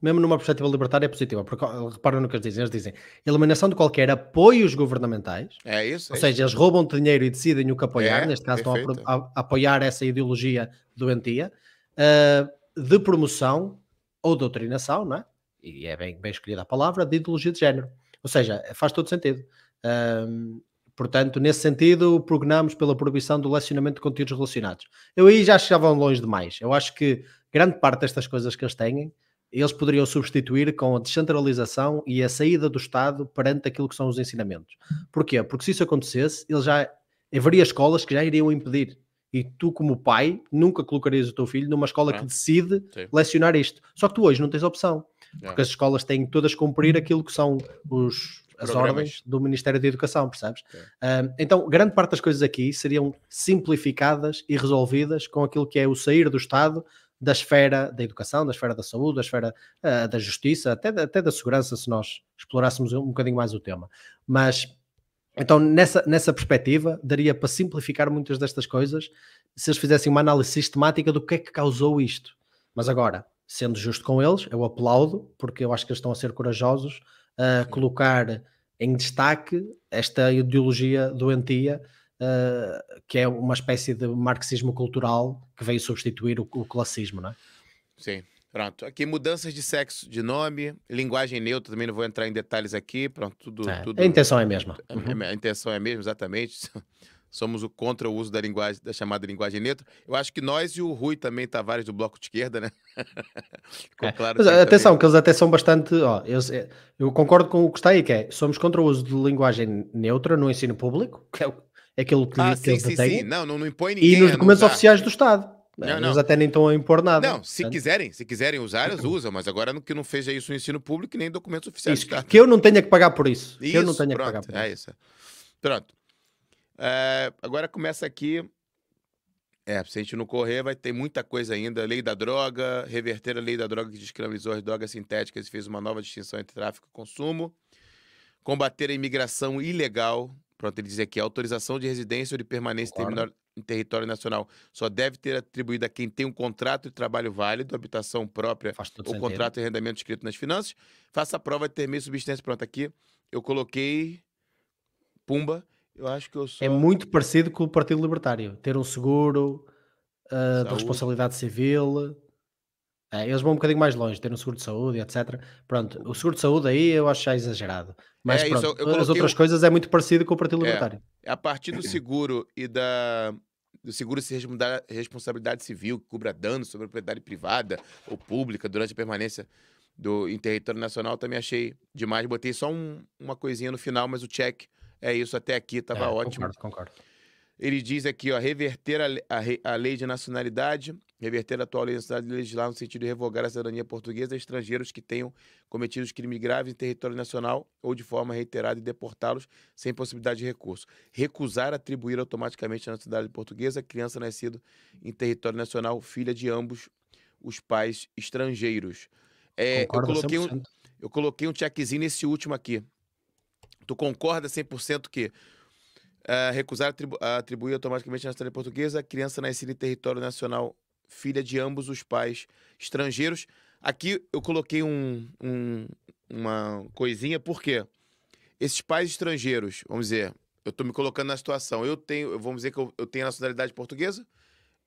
mesmo numa perspectiva libertária, é positiva, porque reparam no que eles dizem, eles dizem eliminação de qualquer apoios governamentais, é isso, ou é seja, isso. eles roubam dinheiro e decidem o que apoiar, é, neste caso perfeito. estão a, a, apoiar essa ideologia doentia, uh, de promoção ou doutrinação, não é? e é bem, bem escolhida a palavra, de ideologia de género, ou seja, faz todo sentido. Uh, Portanto, nesse sentido, prognamos pela proibição do lecionamento de conteúdos relacionados. Eu aí já chegavam longe demais. Eu acho que grande parte destas coisas que eles têm eles poderiam substituir com a descentralização e a saída do Estado perante aquilo que são os ensinamentos. Porquê? Porque se isso acontecesse, ele já haveria escolas que já iriam impedir. E tu, como pai, nunca colocarias o teu filho numa escola que decide Sim. lecionar isto. Só que tu hoje não tens opção. Porque as escolas têm todas cumprir aquilo que são os, as ordens do Ministério da Educação, percebes? Uh, então, grande parte das coisas aqui seriam simplificadas e resolvidas com aquilo que é o sair do Estado da esfera da educação, da esfera da saúde, da esfera uh, da justiça, até da, até da segurança, se nós explorássemos um, um bocadinho mais o tema. Mas, então, nessa, nessa perspectiva, daria para simplificar muitas destas coisas se eles fizessem uma análise sistemática do que é que causou isto. Mas agora, sendo justo com eles, eu aplaudo, porque eu acho que eles estão a ser corajosos a colocar em destaque esta ideologia doentia uh, que é uma espécie de marxismo cultural que veio substituir o, o classismo, não é? Sim. Pronto, aqui mudanças de sexo, de nome, linguagem neutra, também não vou entrar em detalhes aqui, pronto, tudo... É, tudo a intenção é a mesma. Uhum. A, a, intenção é a mesma, exatamente. Somos o contra o uso da linguagem, da chamada linguagem neutra. Eu acho que nós e o Rui também, Tavares, do Bloco de Esquerda, né? Ficou é. claro. Mas, atenção, também. que eles até são bastante... Ó, eu, eu concordo com o que está aí, que é, somos contra o uso de linguagem neutra no ensino público, que é o aquilo que, ah, que sim, eles sim. Sim. Não, não, não impõe ninguém. E nos documentos oficiais do Estado. Não, não. Eles até nem estão a impor nada. Não, se quiserem, se quiserem usar, eles usam, mas agora que não fez isso no ensino público nem documentos oficiais. Isso, que eu não tenha que pagar por isso. isso que eu não tenha pronto, que pagar por é isso. Pronto. É, agora começa aqui. É, se a gente não correr, vai ter muita coisa ainda. Lei da droga, reverter a lei da droga que descriminalizou as drogas sintéticas e fez uma nova distinção entre tráfico e consumo. Combater a imigração ilegal, Pronto, ele diz aqui: a autorização de residência ou de permanência claro. em território nacional só deve ter atribuída a quem tem um contrato de trabalho válido, habitação própria ou sentido. contrato de arrendamento escrito nas finanças. Faça a prova de ter meio substância. Pronto, aqui eu coloquei Pumba. Eu acho que eu sou. É muito parecido com o Partido Libertário. Ter um seguro uh, de responsabilidade civil. É, eles vão um bocadinho mais longe, ter um seguro de saúde, etc. Pronto, o seguro de saúde aí eu acho já exagerado. Mas é, pronto, isso, as outras coisas é muito parecido com o Partido é, Libertário. É, a partir do seguro e da do seguro se responsabilidade civil, que cubra danos sobre propriedade privada ou pública durante a permanência do, em território nacional, também achei demais. Botei só um, uma coisinha no final, mas o check é isso até aqui, estava é, ótimo. Concordo, concordo. Ele diz aqui, ó, reverter a, a, a lei de nacionalidade, reverter a atual lei de legislar no sentido de revogar a cidadania portuguesa a estrangeiros que tenham cometido crimes graves em território nacional ou de forma reiterada e deportá-los sem possibilidade de recurso. Recusar atribuir automaticamente a nacionalidade portuguesa a criança nascida em território nacional, filha de ambos os pais estrangeiros. É, eu, coloquei um, eu coloquei um checkzinho nesse último aqui. Tu concorda 100% que Uh, recusar atribu atribuir automaticamente a nacionalidade portuguesa a criança nascida em território nacional, filha de ambos os pais estrangeiros. Aqui eu coloquei um, um, uma coisinha, porque esses pais estrangeiros, vamos dizer, eu estou me colocando na situação, eu tenho, vamos dizer que eu, eu tenho a nacionalidade portuguesa,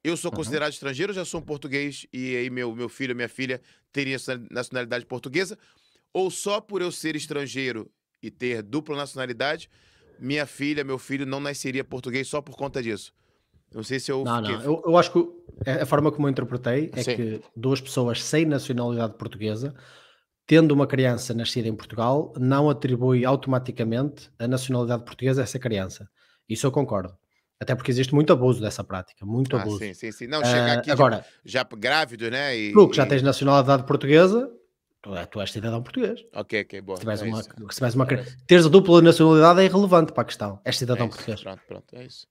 eu sou considerado uhum. estrangeiro, já sou um português, e aí meu, meu filho, minha filha teria nacionalidade portuguesa, ou só por eu ser estrangeiro e ter dupla nacionalidade, minha filha, meu filho não nasceria português só por conta disso. Não sei se eu. Não, fiquei... não. Eu, eu, acho que a forma como eu interpretei é Sim. que duas pessoas sem nacionalidade portuguesa, tendo uma criança nascida em Portugal, não atribui automaticamente a nacionalidade portuguesa a essa criança. Isso eu concordo. Até porque existe muito abuso dessa prática, muito ah, abuso. Sim, sim, sim. Não, chegar uh, aqui agora, já, já grávido, né? E, tu que já tens nacionalidade portuguesa, Tu, é, tu és cidadão português. Ok, ok, boa. Se tiveres é uma, se tiveres uma, teres a dupla nacionalidade é irrelevante para a questão. És cidadão é português. Pronto, pronto, é isso.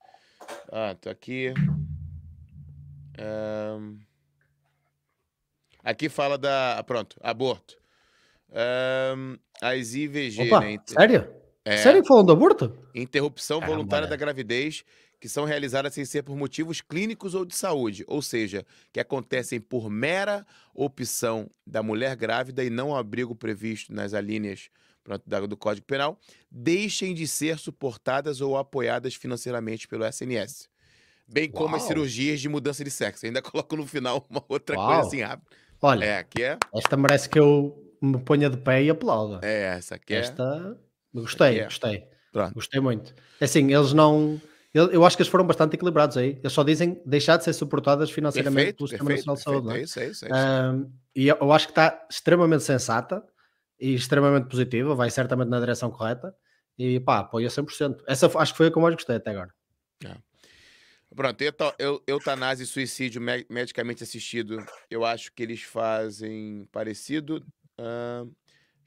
Ah, estou aqui. Aqui fala da. Pronto, aborto. Um... As IVG, Opa, né? Sério? É... Sério falando do aborto? Interrupção voluntária da gravidez que são realizadas sem ser por motivos clínicos ou de saúde, ou seja, que acontecem por mera opção da mulher grávida e não abrigo previsto nas alíneas do Código Penal, deixem de ser suportadas ou apoiadas financeiramente pelo SNS. Bem Uau. como as cirurgias de mudança de sexo. Ainda coloco no final uma outra Uau. coisa assim rápida. Olha, é, aqui é... esta merece que eu me ponha de pé e aplauda. É, essa aqui é... Esta, gostei, é. gostei. Pronto. Gostei muito. É assim, eles não eu, acho que eles foram bastante equilibrados aí. Eles só dizem deixar de ser suportadas financeiramente perfeito, pelo Sistema Nacional de Saúde. É isso, é isso, é isso. Um, e eu, acho que está extremamente sensata e extremamente positiva, vai certamente na direção correta. E pá, apoia 100%. Essa acho que foi a que eu mais gostei até agora. É. Pronto, eu, eutanásia e suicídio medicamente assistido, eu acho que eles fazem parecido, uh,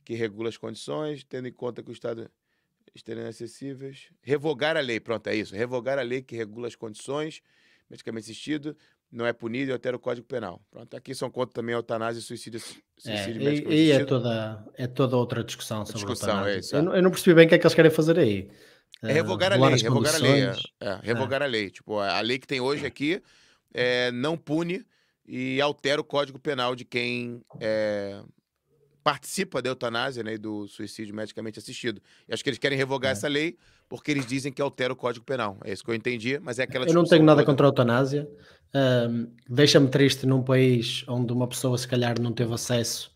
que regula as condições, tendo em conta que o Estado estarem acessíveis. Revogar a lei, pronto, é isso. Revogar a lei que regula as condições, medicamento assistido, não é punido e altera o Código Penal. Pronto, aqui são contra também eutanásia e suicídio, suicídio é, e, e é toda, é toda outra discussão sobre discussão, é isso, é. Eu, eu, não percebi bem o que é que eles querem fazer aí. É revogar uh, a lei, revogar a lei. É, é, revogar a lei. Tipo, a, lei que tem hoje aqui é, não pune e altera o Código Penal de quem é, participa da eutanásia né, e do suicídio medicamente assistido. E acho que eles querem revogar é. essa lei porque eles dizem que altera o Código Penal. É isso que eu entendi, mas é aquela Eu não tenho nada toda. contra a eutanásia. Deixa-me triste num país onde uma pessoa, se calhar, não teve acesso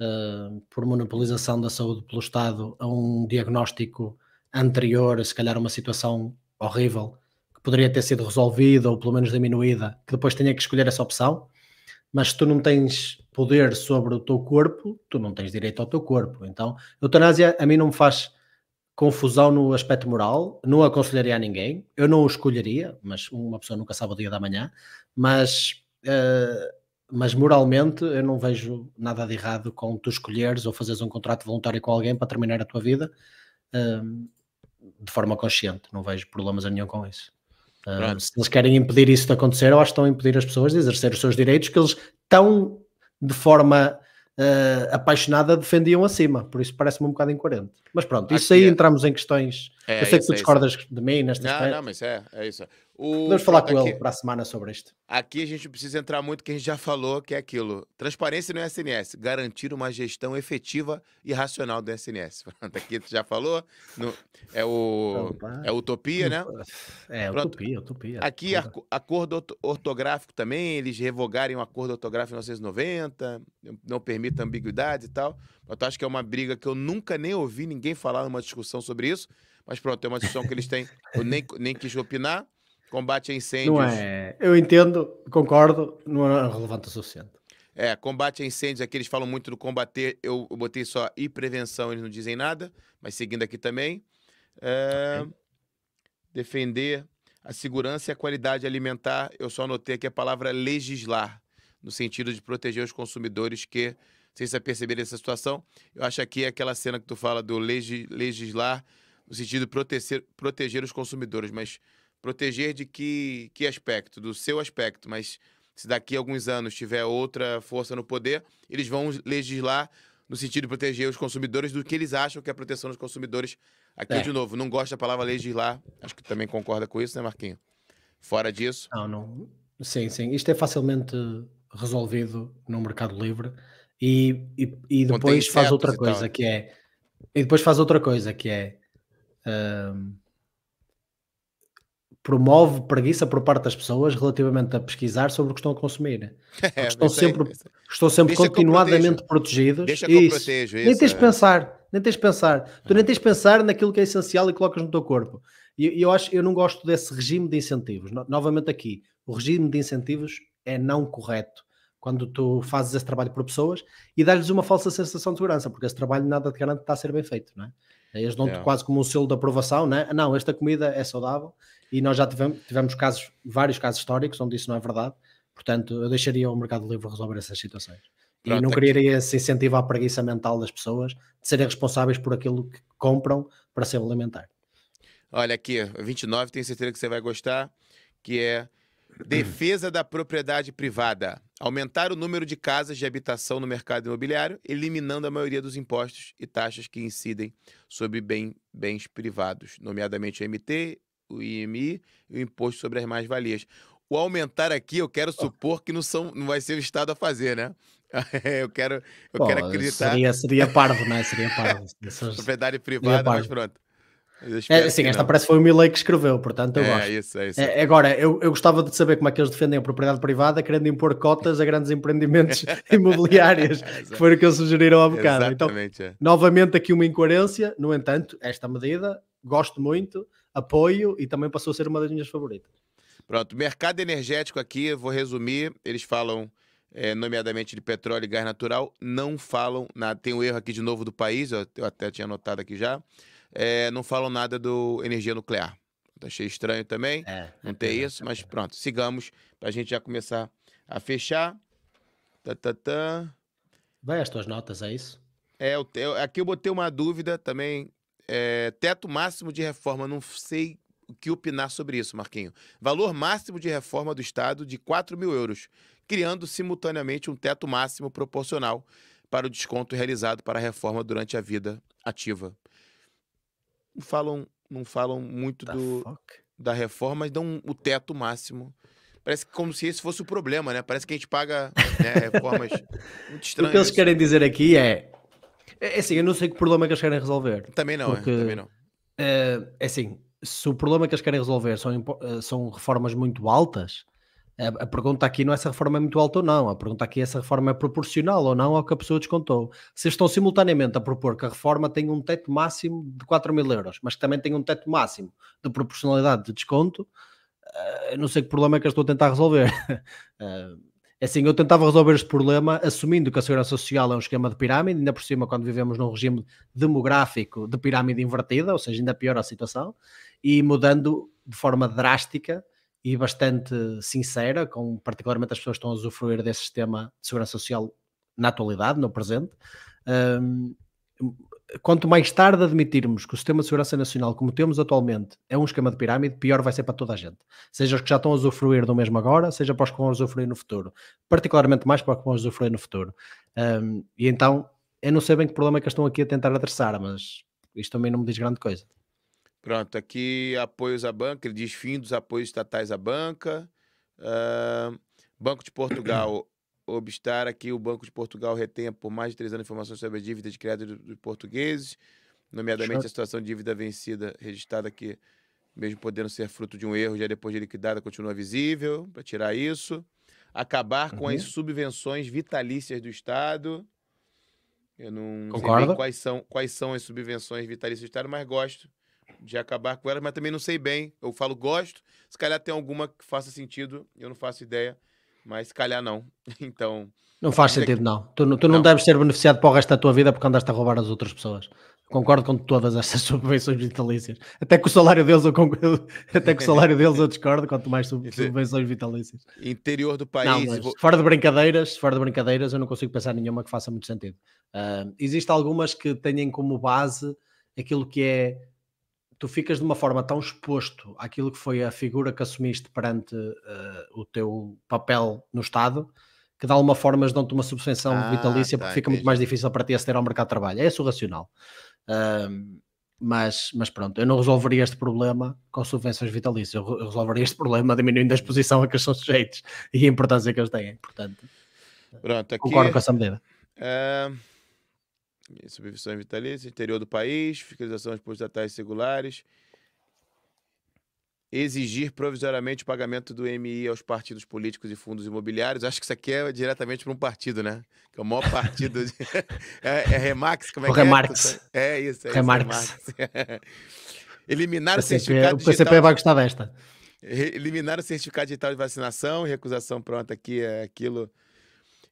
uh, por monopolização da saúde pelo Estado a um diagnóstico anterior, se calhar uma situação horrível, que poderia ter sido resolvida ou pelo menos diminuída, que depois tenha que escolher essa opção. Mas se tu não tens poder sobre o teu corpo, tu não tens direito ao teu corpo. Então, eutanásia a mim não me faz confusão no aspecto moral, não aconselharia a ninguém, eu não o escolheria, mas uma pessoa nunca sabe o dia da manhã, mas, uh, mas moralmente eu não vejo nada de errado com tu escolheres ou fazeres um contrato voluntário com alguém para terminar a tua vida uh, de forma consciente, não vejo problemas nenhum com isso. Uh, se eles querem impedir isso de acontecer, eu acho que estão a impedir as pessoas de exercer os seus direitos que eles tão de forma uh, apaixonada defendiam acima, por isso parece-me um bocado incoerente. Mas pronto, isso aí é. entramos em questões. É, eu sei que tu é discordas de mim nesta Não, não, mas é, é isso. O, Podemos falar com aqui, ele para a semana sobre isto. Aqui a gente precisa entrar muito que a gente já falou, que é aquilo. Transparência no SNS, garantir uma gestão efetiva e racional do SNS. aqui tu já falou, no, é o é utopia, né? É, Pronto. utopia, utopia. Aqui acordo ortográfico também, eles revogarem o um acordo ortográfico em 1990, não permite ambiguidade e tal. Eu acho que é uma briga que eu nunca nem ouvi ninguém falar numa discussão sobre isso. Mas pronto, é uma discussão que eles têm, eu nem, nem quis opinar. Combate a incêndios. Não é. Eu entendo, concordo, não é relevante o suficiente. É, combate a incêndios, aqui eles falam muito do combater, eu, botei só e prevenção, eles não dizem nada, mas seguindo aqui também. É, okay. Defender a segurança e a qualidade alimentar, eu só anotei aqui a palavra legislar, no sentido de proteger os consumidores que, sem se perceber essa situação, eu acho aqui aquela cena que tu fala do legislar, no sentido de proteger, proteger os consumidores, mas Proteger de que, que aspecto? Do seu aspecto, mas se daqui a alguns anos tiver outra força no poder, eles vão legislar no sentido de proteger os consumidores do que eles acham que é a proteção dos consumidores. Aqui, É. de novo, não gosto da palavra legislar. Acho que também concorda com isso, né, Marquinho? Fora disso, Não, não. Sim, sim. Isto é facilmente resolvido no Mercado Livre e, e, e depois faz outra coisa que é. E depois faz outra coisa que é. ahm, promove preguiça por parte das pessoas relativamente a pesquisar sobre o que estão a consumir. é, estão isso aí, sempre. Estão sempre continuadamente protegidos. Deixa que Isso. protejo Nem isso. tens de é. pensar, nem tens de pensar. Tu nem tens de pensar naquilo que é essencial e colocas no teu corpo. E eu acho, eu não gosto desse regime de incentivos. No- novamente aqui, o regime de incentivos é não correto quando tu fazes esse trabalho por pessoas e dás-lhes uma falsa sensação de segurança, porque esse trabalho nada te garante que está a ser bem feito, não é? Eles dão-te É. quase como um selo de aprovação, não é? Não, esta comida é saudável e nós já tivemos, tivemos casos, vários casos históricos onde isso não é verdade. Portanto, eu deixaria o Mercado Livre resolver essas situações. Pronto, e não criaria esse incentivo à preguiça mental das pessoas de serem responsáveis por aquilo que compram para se alimentar. Olha aqui, 29, tenho certeza que você vai gostar, que é defesa da propriedade privada. Aumentar o número de casas de habitação no mercado imobiliário, eliminando a maioria dos impostos e taxas que incidem sobre bem- bens privados, nomeadamente MT, o IMI e o imposto sobre as mais-valias. O aumentar aqui, eu quero supor que não, são, não vai ser o Estado a fazer, né? eu quero, eu Pô, quero acreditar. Seria, seria parvo, não é? Seria parvo. Essas- Propriedade privada, mas pronto. É, sim, essa não. parece que foi o Milley que escreveu, portanto eu É gosto. isso, é isso. É, agora, eu, eu gostava de saber como é que eles defendem a propriedade privada, querendo impor cotas a grandes empreendimentos imobiliários, que foi o que eles sugeriram há bocado. Então, Exatamente, é. novamente aqui uma incoerência, no entanto, esta medida, gosto muito, apoio e também passou a ser uma das minhas favoritas. Pronto, mercado energético aqui, eu vou resumir. Eles falam, eh, nomeadamente, de petróleo e gás natural. Não falam nada. Tem o erro aqui de novo do país, eu, até tinha anotado aqui já. Eh, não falam nada do energia nuclear. Achei estranho também É, não ter isso, mas pronto, sigamos para a gente já começar a fechar. Tá, tá, tá. Vai às tuas notas, é isso? É, eu, eu- aqui eu botei uma dúvida também. É, teto máximo de reforma, não sei o que opinar sobre isso, Marquinho. Valor máximo de reforma do Estado de 4 mil euros, criando simultaneamente um teto máximo proporcional para o desconto realizado para a reforma durante a vida ativa. Não falam, não falam muito The do, fuck? da reforma, mas dão o teto máximo. Parece como se esse fosse o problema, né? Parece que a gente paga né, reformas muito O que estranhas. eles querem dizer aqui é. É assim, eu não sei que problema é que eles querem resolver. Também não, Porque- é, também não. É é assim, se o problema que eles querem resolver são, eh, são reformas muito altas, a, a pergunta aqui não é se a reforma é muito alta ou não, a pergunta aqui é se a reforma é proporcional ou não ao que a pessoa descontou. Se estão simultaneamente a propor que a reforma tenha um teto máximo de 4 mil euros, mas que também tenha um teto máximo de proporcionalidade de desconto, eh, eu não sei que problema é que eu estou a tentar resolver. É assim, eu tentava resolver este problema assumindo que a segurança social é um esquema de pirâmide, ainda por cima quando vivemos num regime demográfico de pirâmide invertida, ou seja, ainda pior a situação, e mudando de forma drástica e bastante sincera, com particularmente as pessoas que estão a usufruir desse sistema de segurança social na atualidade, no presente. Hum, quanto mais tarde admitirmos que o sistema de segurança nacional, como temos atualmente, é um esquema de pirâmide, pior vai ser para toda a gente. Seja os que já estão a usufruir do mesmo agora, seja para os que vão usufruir no futuro. Particularmente mais para os que vão usufruir no futuro. Hum, e então, eu não sei bem que problema é que estão aqui a tentar adressar, mas isto também não me diz grande coisa. Pronto, aqui apoios à banca, ele diz fim dos apoios estatais à banca. Ah, Banco de Portugal, obstar aqui, o Banco de Portugal retenha por mais de três anos informações sobre a dívida de crédito do- dos portugueses, nomeadamente Certo. a situação de dívida vencida registrada aqui, mesmo podendo ser fruto de um erro já depois de liquidada, continua visível, para tirar isso. Acabar com as Uhum. subvenções vitalícias do Estado. Eu não sei Concordo. bem quais são, quais são as subvenções vitalícias do Estado, mas gosto de acabar com elas, mas também não sei bem. Eu falo gosto, se calhar tem alguma que faça sentido, eu não faço ideia, mas se calhar não. Então, Não faz sentido, não. Tu, não- tu não Não. deves ser beneficiado para o resto da tua vida porque andaste a roubar as outras pessoas. Concordo com todas essas subvenções vitalícias. Até que o salário deles eu concordo, até que o salário deles eu discordo, quanto mais é- subvenções vitalícias. interior do Não, país, mas vou- fora de brincadeiras, fora de brincadeiras, eu não consigo pensar nenhuma que faça muito sentido. Ah, Existem algumas que têm como base aquilo que é tu ficas de uma forma tão exposto àquilo que foi a figura que assumiste perante ah, o teu papel no Estado, que de alguma forma dão-te uma subvenção Ah, vitalícia tá, porque fica muito mais difícil para ti aceder ao mercado de trabalho. É esse o racional. Ahm, mas, mas pronto, eu não resolveria este problema com subvenções vitalícias, eu re- eu resolveria este problema diminuindo a exposição a que eles são sujeitos e a importância que eles têm. Portanto, Pronto, aqui. concordo com essa medida. É... Subvenções vitalícias, interior do país, fiscalização dos postos estatais regulares. Exigir provisoriamente o pagamento do MI aos partidos políticos e fundos imobiliários. Acho que isso aqui é diretamente para um partido, né? Que é o maior partido. de- é, é Remax? Como é O que é? Remarx. É isso. É isso, Remarx. Eliminar O o certificado o PCP digital. vai gostar desta. Eliminar o certificado digital de vacinação, recusação pronta aqui é aquilo.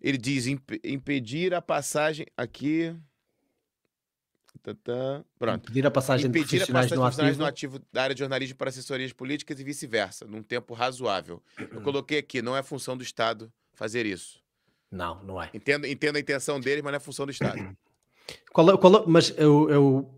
Ele diz imp- impedir a passagem aqui. Pronto. Pedir a passagem de Impedir a profissionais passagem de no profissionais ativo. no ativo da área de jornalismo para assessorias políticas e vice-versa, num tempo razoável. Eu coloquei aqui, não é função do Estado fazer isso. Não, não é. Entendo, entendo a intenção deles, mas não é função do Estado. Qual é- qual é- mas eu, eu-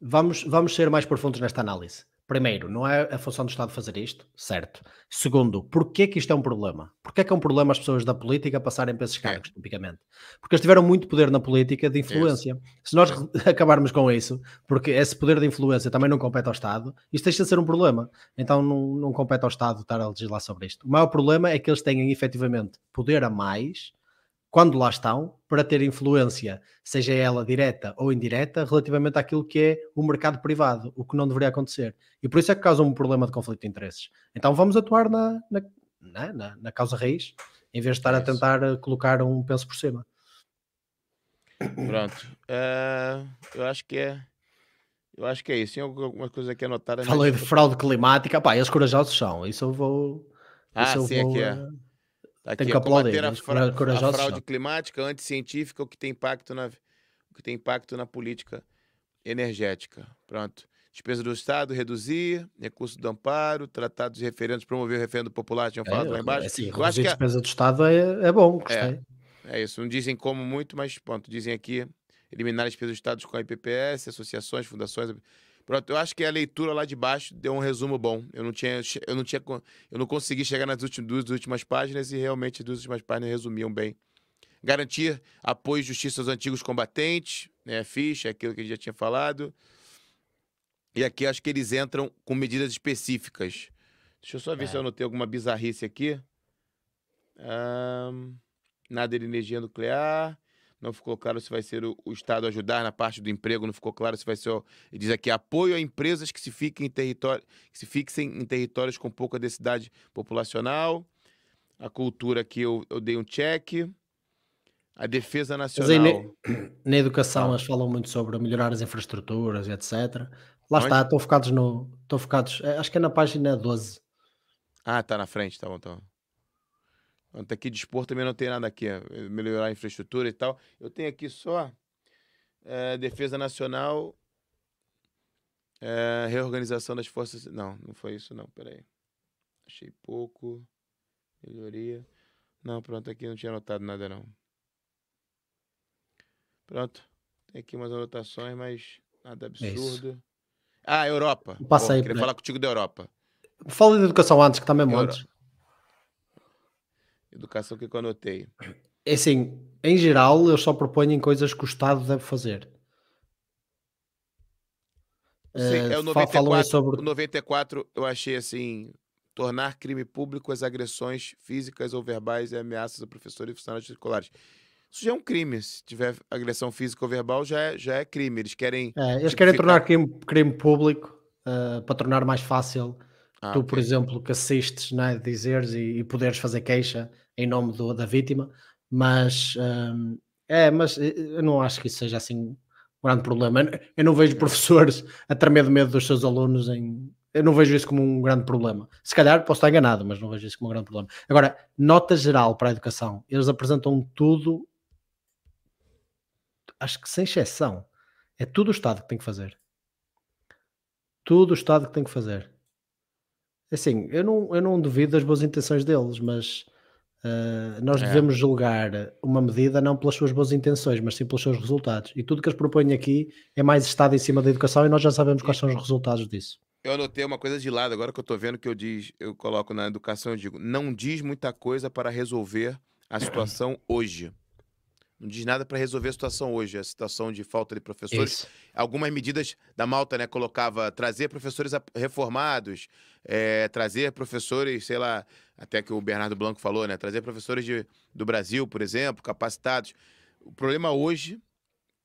vamos, vamos ser mais profundos nesta análise. Primeiro, não é a função do Estado fazer isto, certo. Segundo, porquê que isto é um problema? Porquê que é um problema as pessoas da política passarem para esses cargos, tipicamente? Porque eles tiveram muito poder na política de influência. Se nós acabarmos com isso, porque esse poder de influência também não compete ao Estado, isto deixa de ser um problema. Então não, não compete ao Estado estar a legislar sobre isto. O maior problema é que eles tenham efetivamente poder a mais quando lá estão, para ter influência, seja ela direta ou indireta, relativamente àquilo que é o mercado privado, o que não deveria acontecer. E por isso é que causa um problema de conflito de interesses. Então vamos atuar na, na, na, na- na causa raiz, em vez de estar a Isso. tentar eh, colocar um penso por cima. Pronto. É, eu acho que é. Eu acho que é isso. Tem alguma coisa aqui anotada. mas- Falei de fraude climática, pá, eles corajosos são, isso eu vou. Ah, isso eu sim, vou, aqui é. eh, Tá Tem aqui, que ó, combater aplaudir, a, eles fra- a corajosos fraude climática anticientífica, o que tem impacto na, o que tem impacto na política energética. Pronto. Despesa do Estado, reduzir, recurso do amparo, tratados e referendos, promover o referendo popular, tinham falado lá é, embaixo. assim, Eu acho que a é, despesa do Estado é, é bom, gostei. é isso. Não dizem como muito, mas pronto, dizem aqui eliminar a despesa do Estado com a IPPS, associações, fundações. Pronto, eu acho que a leitura lá de baixo deu um resumo bom. Eu não tinha, eu não tinha, eu não consegui chegar nas últimas, duas últimas páginas e realmente as duas últimas páginas resumiam bem. Garantir apoio e justiça aos antigos combatentes, né? Ficha, aquilo que a gente já tinha falado. E aqui acho que eles entram com medidas específicas. Deixa eu só ver se É. eu anotei alguma bizarrice aqui. Ahn, nada de energia nuclear. Não ficou claro se vai ser o, o Estado ajudar na parte do emprego, não ficou claro se vai ser. Ele diz aqui: apoio a empresas que se fiquem em território, que se fixem em territórios com pouca densidade populacional. A cultura aqui eu, eu dei um check. A defesa Mas nacional. aí, na educação, eles falam muito sobre melhorar as infraestruturas e etc. Lá Onde? está, estão focados no. Estão focados, eh, acho que é na página 12. Ah, tá na frente, tá bom, tá bom. Pronto, aqui dispor também não tem nada aqui, ó, melhorar a infraestrutura e tal. Eu tenho aqui só eh, defesa nacional, eh, reorganização das forças. Não, não foi isso não, peraí. Achei pouco, melhoria. Não, pronto, aqui não tinha anotado nada não. Pronto, tem aqui umas anotações, mas nada É absurdo. Ah, Europa. Passa Pô, aí, queria né? falar contigo da Europa. Fala de educação antes, que também Euro- montes. Educação que eu anotei. É assim, em geral, eu só proponho coisas que o Estado deve fazer. Sim, Eh, é o fa- falam aí 94, sobre. o 94 eu achei assim, tornar crime público as agressões físicas ou verbais e ameaças a professores e funcionários escolares. Isso já é um crime, se tiver agressão física ou verbal já é, já é crime, eles querem... É, eles querem tornar crime, crime público eh, para tornar mais fácil Ah, tu, ok. por exemplo, que assistes, né, dizeres e, e poderes fazer queixa em nome do- da vítima, mas hum, é, mas eh, eu não acho que isso seja assim um grande problema. Eu- não vejo professores a tremer de medo dos seus alunos em. Eu não vejo isso como um grande problema. Se calhar posso estar enganado, mas não vejo isso como um grande problema. Agora, nota geral para a educação, eles apresentam tudo, acho que sem exceção. É tudo o Estado que tem que fazer. Tudo o Estado que tem que fazer. Assim, eu não, eu não duvido das boas intenções deles, mas ah, nós É. devemos julgar uma medida não pelas suas boas intenções, mas sim pelos seus resultados. E tudo que eles propõem aqui é mais Estado em cima da educação e nós já sabemos quais são os resultados disso. Eu anotei uma coisa de lado, agora que eu tô vendo que eu, diz, eu coloco na educação, eu digo, não diz muita coisa para resolver a situação hoje. Não diz nada para resolver a situação hoje, a situação de falta de professores. Isso. Algumas medidas da Malta, né, colocava trazer professores reformados, eh, trazer professores, sei lá, até que o Bernardo Blanco falou, né, trazer professores de, do Brasil, por exemplo, capacitados. O problema hoje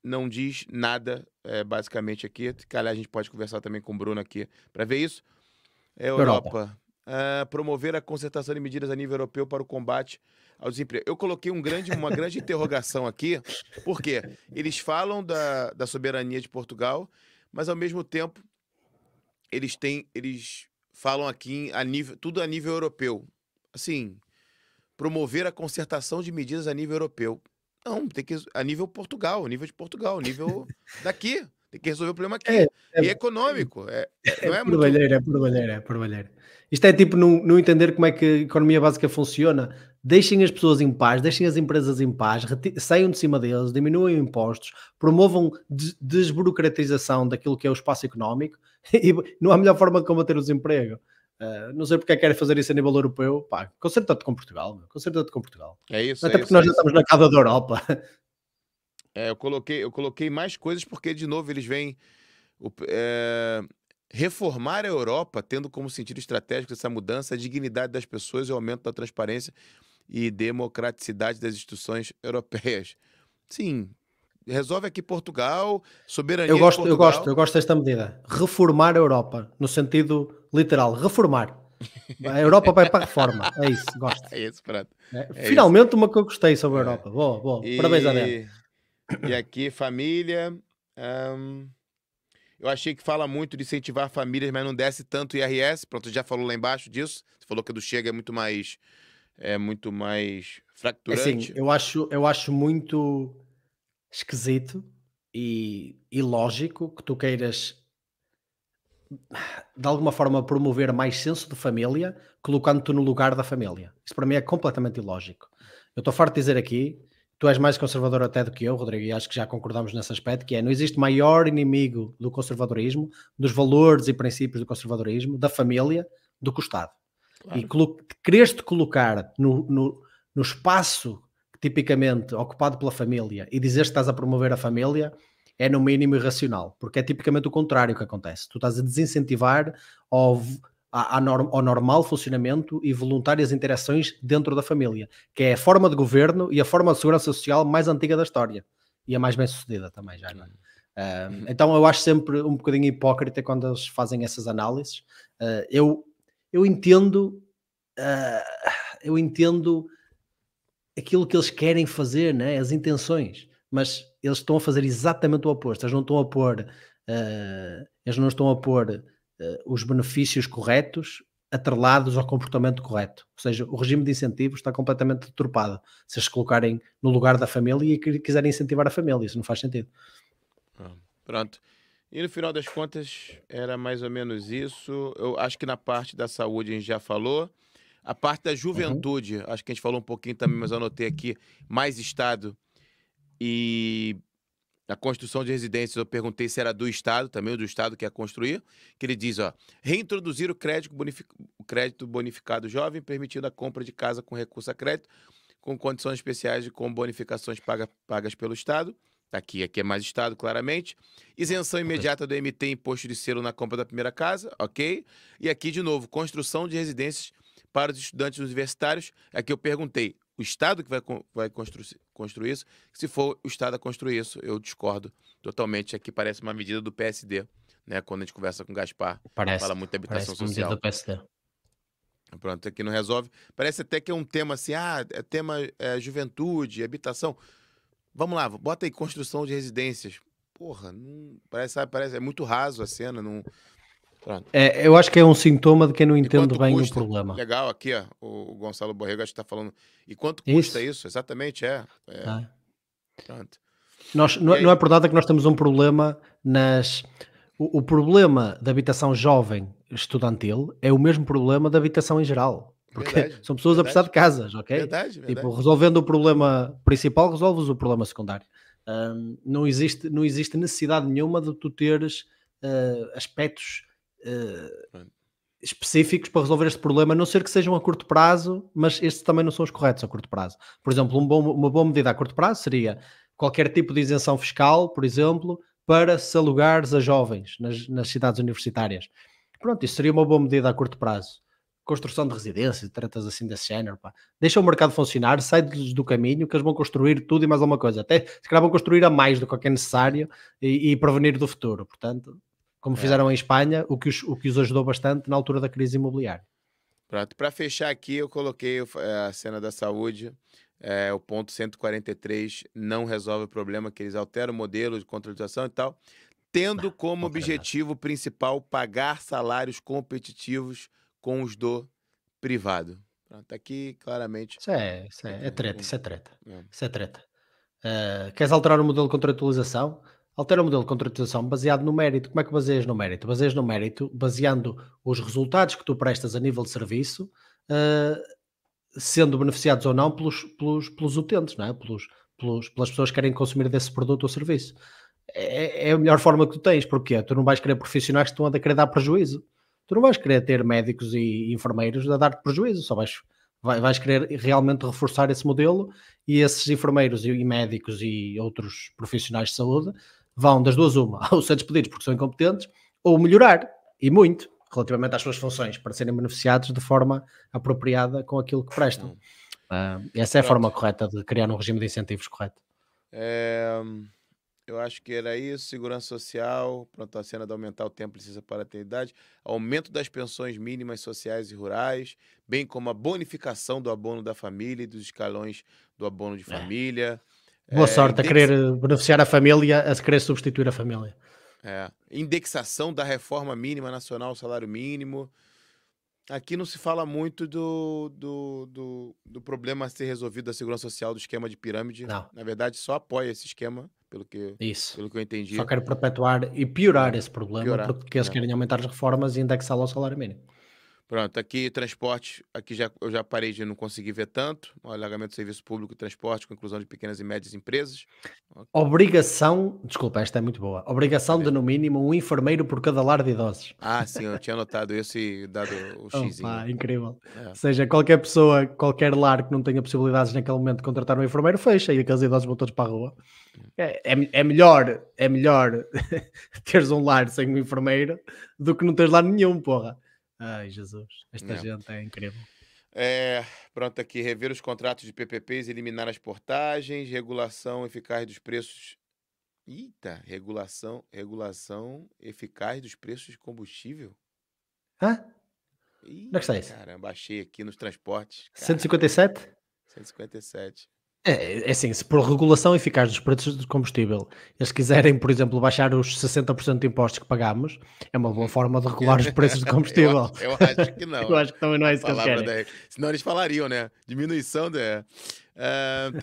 não diz nada, eh, basicamente aqui. Aliás, a gente pode conversar também com o Bruno aqui para ver isso. É Europa. Europa. Ah, promover a concertação de medidas a nível europeu para o combate ao desemprego. Eu coloquei um grande, uma grande interrogação aqui, porque eles falam da, da soberania de Portugal, mas ao mesmo tempo eles têm, eles falam aqui a nível, tudo a nível europeu. Assim, promover a concertação de medidas a nível europeu. Não, tem que a nível Portugal, nível de Portugal, nível daqui. Tem que resolver o problema aqui. É, é- e econômico. É, é- não é É muito. porbalheira, é porbalheira, é porbalheira. Isto é tipo não, não entender como é que a economia básica funciona. Deixem as pessoas em paz, deixem as empresas em paz, saiam de cima deles, diminuam impostos, promovam des- desburocratização daquilo que é o espaço económico e não há melhor forma de combater o desemprego. Ah, não sei porque é que querem fazer isso a nível europeu. Pá, concerta-te com Portugal, meu, concerta-te com Portugal. É isso. Até é porque isso, nós é já isso. estamos na casa da Europa. É, eu coloquei, eu coloquei mais coisas porque, de novo, eles vêm o- é, reformar a Europa, tendo como sentido estratégico essa mudança, a dignidade das pessoas e o aumento da transparência e democraticidade das instituições europeias. Sim, resolve aqui Portugal, soberania Eu gosto, eu gosto, eu gosto desta medida. Reformar a Europa, no sentido literal, reformar. A Europa vai para a reforma. É isso, gosto. É isso, pronto. É, É Finalmente uma que eu gostei sobre a É. Europa. Boa, boa. Parabéns, Adel. E, e aqui, família. eu achei que fala muito de incentivar famílias, mas não desce tanto IRS. Pronto, já falou lá embaixo disso. Você falou que a do Chega é muito mais. É muito mais É fracturante. Assim, eu acho, eu acho muito esquisito e ilógico que tu queiras de alguma forma promover mais senso de família colocando-te no lugar da família. Isso para mim é completamente ilógico. Eu estou farto de dizer aqui, tu és mais conservador até do que eu, Rodrigo, e acho que já concordamos nesse aspecto, que é, não existe maior inimigo do conservadorismo, dos valores e princípios do conservadorismo, da família, do que o Estado. Claro. E queres-te colocar no, no, no espaço tipicamente ocupado pela família e dizer que estás a promover a família é no mínimo irracional, porque é tipicamente o contrário que acontece. Tu estás a desincentivar ao, a- a norm- ao normal funcionamento e voluntárias interações dentro da família, que é a forma de governo e a forma de segurança social mais antiga da história e a mais bem sucedida também já. não é? Ah, então eu acho sempre um bocadinho hipócrita quando eles fazem essas análises. Ah, eu, eu entendo, ah, eu entendo aquilo que eles querem fazer, né? as intenções, mas eles estão a fazer exatamente o oposto. Eles não estão a pôr, ah, eles não estão a pôr ah, os benefícios corretos atrelados ao comportamento correto. Ou seja, o regime de incentivos está completamente deturpado. Se eles se colocarem no lugar da família e quiserem incentivar a família, isso não faz sentido. Ah, Pronto. E no final das contas, era mais ou menos isso. Eu acho que na parte da saúde a gente já falou. A parte da juventude, acho que a gente falou um pouquinho também, mas eu anotei aqui, mais Estado e a construção de residências, eu perguntei se era do Estado, também o do Estado que ia construir, que ele diz, ó, reintroduzir o crédito, bonifi- o crédito bonificado jovem, permitindo a compra de casa com recurso a crédito, com condições especiais e com bonificações paga- pagas pelo Estado. Tá aqui, aqui é mais Estado, claramente. Isenção imediata do MT imposto de selo na compra da primeira casa, ok? E aqui, de novo, construção de residências para os estudantes universitários. Aqui eu perguntei, o Estado que vai, vai constru- construir isso? Se for o Estado a construir isso, eu discordo totalmente. Aqui parece uma medida do PSD, né? Quando a gente conversa com o Gaspar, Parece. fala muito de habitação Parece social. medida do PSD. Pronto, aqui não resolve. Parece até que é um tema assim, ah, é tema é, juventude, habitação. Vamos lá, bota aí construção de residências. Porra, não, parece, sabe, parece, é muito raso a cena. Não... É, eu acho que é um sintoma de quem não entende bem custa? o problema. Legal, aqui, ó, o, Gonçalo Borrego está falando. E quanto Isso. custa isso? Exatamente, é. é tá? Nós, não, aí? não é por nada que nós temos um problema nas. O, o problema da habitação jovem estudantil é o mesmo problema da habitação em geral. Porque Verdade, são pessoas a precisar de casas, ok? Verdade, verdade. Tipo, resolvendo o problema principal, resolves o problema secundário. Ahm, não, existe, não existe necessidade nenhuma de tu teres ah, aspectos ah, específicos para resolver este problema, a não ser que sejam a curto prazo, mas estes também não são os corretos a curto prazo. Por exemplo, um bom, uma boa medida a curto prazo seria qualquer tipo de isenção fiscal, por exemplo, para se alugares a jovens nas, nas cidades universitárias. Pronto, isso seria uma boa medida a curto prazo. Construção de residências, tratas assim desse género, pá. Deixa o mercado funcionar, sai-lhes do caminho, que eles vão construir tudo e mais alguma coisa. Até se calhar vão construir a mais do que é necessário e, e prevenir do futuro. Portanto, como é. fizeram em Espanha, o que, os, o que os ajudou bastante na altura da crise imobiliária. Pronto, para fechar aqui, eu coloquei eh, a cena da saúde, é, o ponto 143 não resolve o problema, que eles alteram o modelo de contratação e tal, tendo como objetivo principal pagar salários competitivos com os do privado. Pronto, aqui claramente. Isso é, isso é, é treta, isso é treta. É. Isso é treta. Uh, queres alterar o modelo de contratualização? Altera o modelo de contratação baseado no mérito. Como é que baseias no mérito? Baseias no mérito baseando os resultados que tu prestas a nível de serviço, uh, sendo beneficiados ou não pelos, pelos, pelos utentes, não é? pelos, pelos, pelas pessoas que querem consumir desse produto ou serviço. É, é, a melhor forma que tu tens, porque tu não vais querer profissionais que estão a querer dar prejuízo. Tu não vais querer ter médicos e enfermeiros a dar prejuízo, só vais, vais querer realmente reforçar esse modelo e esses enfermeiros e médicos e outros profissionais de saúde vão das duas uma, ou ser despedidos porque são incompetentes, ou melhorar, e muito, relativamente às suas funções, para serem beneficiados de forma apropriada com aquilo que prestam. Uh, essa é a Pronto. forma correta de criar um regime de incentivos correto. É, eu acho que era isso, segurança social, pronto, a cena de aumentar o tempo precisa para a eternidade, aumento das pensões mínimas sociais e rurais, bem como a bonificação do abono da família e dos escalões do abono de é. família. É. Boa é, sorte index... a querer beneficiar a família, a querer substituir a família. É. Indexação da reforma mínima nacional, salário mínimo. Aqui não se fala muito do, do, do, do, problema a ser resolvido da segurança social, do esquema de pirâmide. Não. Na verdade, só apoia esse esquema, pelo que, Isso. Pelo que eu entendi. Só quer perpetuar e piorar esse problema, piorar. porque eles é. querem aumentar as reformas e indexá-lo ao salário mínimo. Pronto, aqui transporte, aqui já, eu já parei de não conseguir ver tanto. O alargamento do serviço público e transporte com inclusão de pequenas e médias empresas. Obrigação, desculpa, esta é muito boa. Obrigação de, no mínimo, um enfermeiro por cada lar de idosos. Ah, sim, eu tinha notado isso e dado o X. Opa, incrível. É. Ou seja, qualquer pessoa, qualquer lar que não tenha possibilidades naquele momento de contratar um enfermeiro, fecha e aqueles idosos vão todos para a rua. É, é, é melhor, é melhor teres um lar sem um enfermeiro do que não teres lá nenhum, porra. Ai, Jesus, esta é. gente é incrível. É, pronto, aqui, rever os contratos de PPPs, eliminar as portagens, regulação eficaz dos preços. Eita, regulação, regulação eficaz dos preços de combustível? Hã? Ih, Onde é que está isso? Caramba, achei aqui nos transportes. Caramba. 157? 157. É, é assim, se por regulação eficaz dos preços de combustível eles quiserem, por exemplo, baixar os 60% de impostos que pagamos, é uma boa forma de regular os preços de combustível. eu, eu, acho que não. eu acho que também não é isso que eles querem. Da... Senão eles falariam, né? Diminuição de... Uh,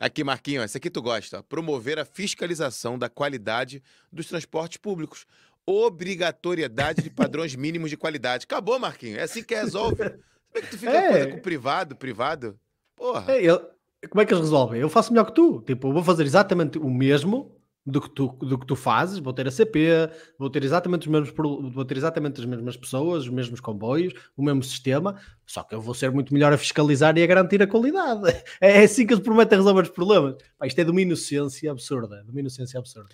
Aqui, Marquinhos, esse aqui tu gosta. Promover a fiscalização da qualidade dos transportes públicos. Obrigatoriedade de padrões mínimos de qualidade. Acabou, Marquinhos. É assim que resolve. Como é que tu fica é. coisa com privado, privado? Porra. É, como é que eles resolvem? Eu faço melhor que tu. Tipo, eu vou fazer exatamente o mesmo do que tu, do que tu fazes, vou ter a CP, vou ter exatamente os mesmos vou ter exatamente as mesmas pessoas, os mesmos comboios, o mesmo sistema, só que eu vou ser muito melhor a fiscalizar e a garantir a qualidade. É assim que eles prometem resolver os problemas. Pá, isto é de uma inocência absurda, de uma inocência absurda.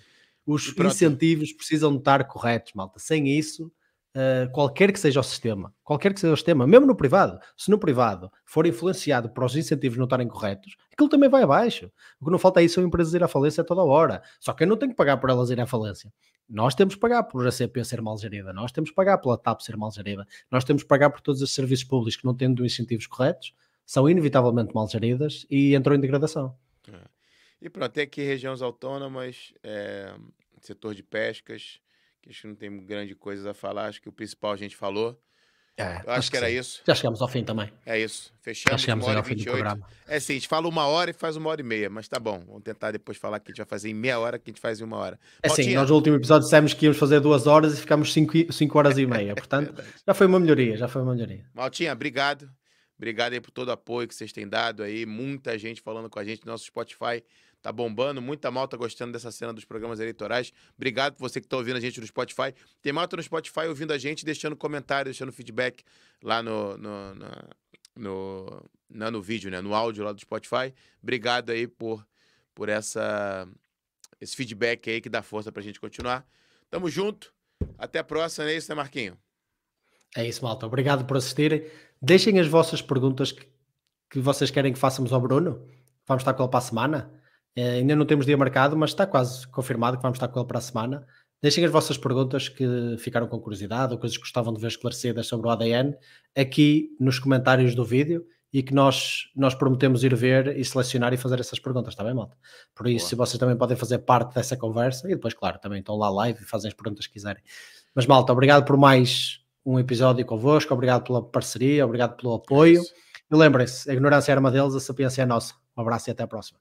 Os incentivos precisam de estar corretos, malta. Sem isso, uh, qualquer que seja o sistema, qualquer que seja o sistema, mesmo no privado, se no privado for influenciado para os incentivos não estarem corretos, aquilo também vai abaixo. O que não falta aí são empresas ir à falência toda hora. Só que eu não tenho que pagar por elas irem à falência. Nós temos que pagar por a CP ser mal gerida, nós temos que pagar pela TAP ser mal gerida, nós temos que pagar por todos os serviços públicos que não tendo incentivos corretos, são inevitavelmente mal geridas e entram em degradação. É. E pronto, tem aqui regiões autônomas, é, setor de pescas, Acho que não tem grande coisa a falar. Acho que o principal a gente falou. É, Eu acho, acho que, era isso. Já chegamos ao fim também. É isso. Fechamos. Já chegamos ao fim do programa. É sim, a gente fala uma hora e faz uma hora e meia, mas tá bom. Vamos tentar depois falar que a gente vai fazer em meia hora, que a gente faz em uma hora. É sim, nós no último episódio dissemos que íamos fazer duas horas e ficamos cinco, cinco horas e meia. Portanto, é já foi uma melhoria, já foi uma melhoria. Maltinha, obrigado. Obrigado aí por todo o apoio que vocês têm dado aí. Muita gente falando com a gente. Nosso Spotify tá bombando. Muita malta gostando dessa cena dos programas eleitorais. Obrigado por você que tá ouvindo a gente no Spotify. Tem malta no Spotify ouvindo a gente, deixando comentário, deixando feedback lá no, no, no, no, vídeo, né? No áudio lá do Spotify. Obrigado aí por, por essa, esse feedback aí que dá força pra gente continuar. Tamo junto. Até a próxima, é isso, né, Marquinho? É isso, malta. Obrigado por assistirem. Deixem as vossas perguntas que, que vocês querem que façamos ao Bruno. Vamos estar com ele para a semana. É, ainda não temos dia marcado, mas está quase confirmado que vamos estar com ele para a semana. Deixem as vossas perguntas que ficaram com curiosidade ou coisas que gostavam de ver esclarecidas sobre o ADN aqui nos comentários do vídeo e que nós, nós prometemos ir ver e selecionar e fazer essas perguntas, está bem, malta? Por isso, Boa. vocês também podem fazer parte dessa conversa e depois, claro, também estão lá live e fazem as perguntas que quiserem. Mas, malta, obrigado por mais um episódio convosco, obrigado pela parceria, obrigado pelo apoio. É e lembrem-se, a ignorância é arma deles, a sapiência é nossa. Um abraço e até a próxima.